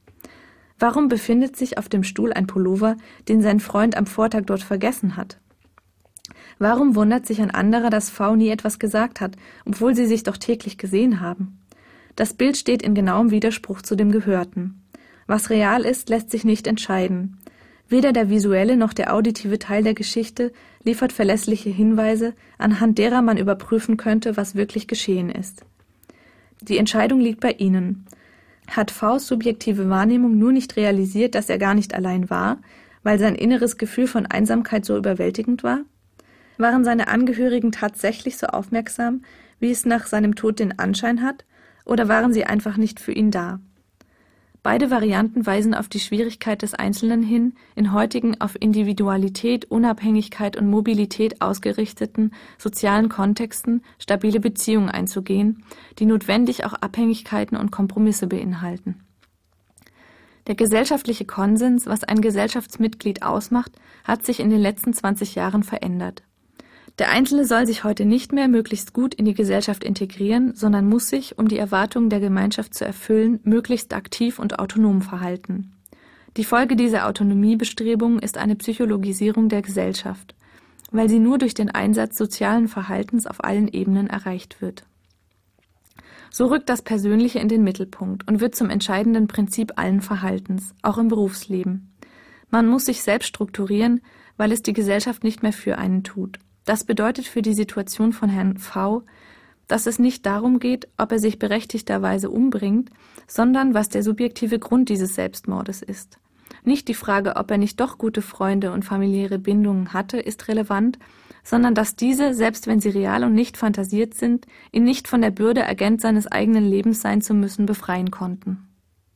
B: Warum befindet sich auf dem Stuhl ein Pullover, den sein Freund am Vortag dort vergessen hat? Warum wundert sich ein anderer, dass V nie etwas gesagt hat, obwohl sie sich doch täglich gesehen haben? Das Bild steht in genauem Widerspruch zu dem Gehörten. Was real ist, lässt sich nicht entscheiden. Weder der visuelle noch der auditive Teil der Geschichte liefert verlässliche Hinweise, anhand derer man überprüfen könnte, was wirklich geschehen ist. Die Entscheidung liegt bei Ihnen. Hat Faust subjektive Wahrnehmung nur nicht realisiert, dass er gar nicht allein war, weil sein inneres Gefühl von Einsamkeit so überwältigend war? Waren seine Angehörigen tatsächlich so aufmerksam, wie es nach seinem Tod den Anschein hat, oder waren sie einfach nicht für ihn da? Beide Varianten weisen auf die Schwierigkeit des Einzelnen hin, in heutigen auf Individualität, Unabhängigkeit und Mobilität ausgerichteten sozialen Kontexten stabile Beziehungen einzugehen, die notwendig auch Abhängigkeiten und Kompromisse beinhalten. Der gesellschaftliche Konsens, was ein Gesellschaftsmitglied ausmacht, hat sich in den letzten 20 Jahren verändert. Der Einzelne soll sich heute nicht mehr möglichst gut in die Gesellschaft integrieren, sondern muss sich, um die Erwartungen der Gemeinschaft zu erfüllen, möglichst aktiv und autonom verhalten. Die Folge dieser Autonomiebestrebungen ist eine Psychologisierung der Gesellschaft, weil sie nur durch den Einsatz sozialen Verhaltens auf allen Ebenen erreicht wird. So rückt das Persönliche in den Mittelpunkt und wird zum entscheidenden Prinzip allen Verhaltens, auch im Berufsleben. Man muss sich selbst strukturieren, weil es die Gesellschaft nicht mehr für einen tut. Das bedeutet für die Situation von Herrn V, dass es nicht darum geht, ob er sich berechtigterweise umbringt, sondern was der subjektive Grund dieses Selbstmordes ist. Nicht die Frage, ob er nicht doch gute Freunde und familiäre Bindungen hatte, ist relevant, sondern dass diese, selbst wenn sie real und nicht fantasiert sind, ihn nicht von der Bürde, Agent seines eigenen Lebens sein zu müssen, befreien konnten.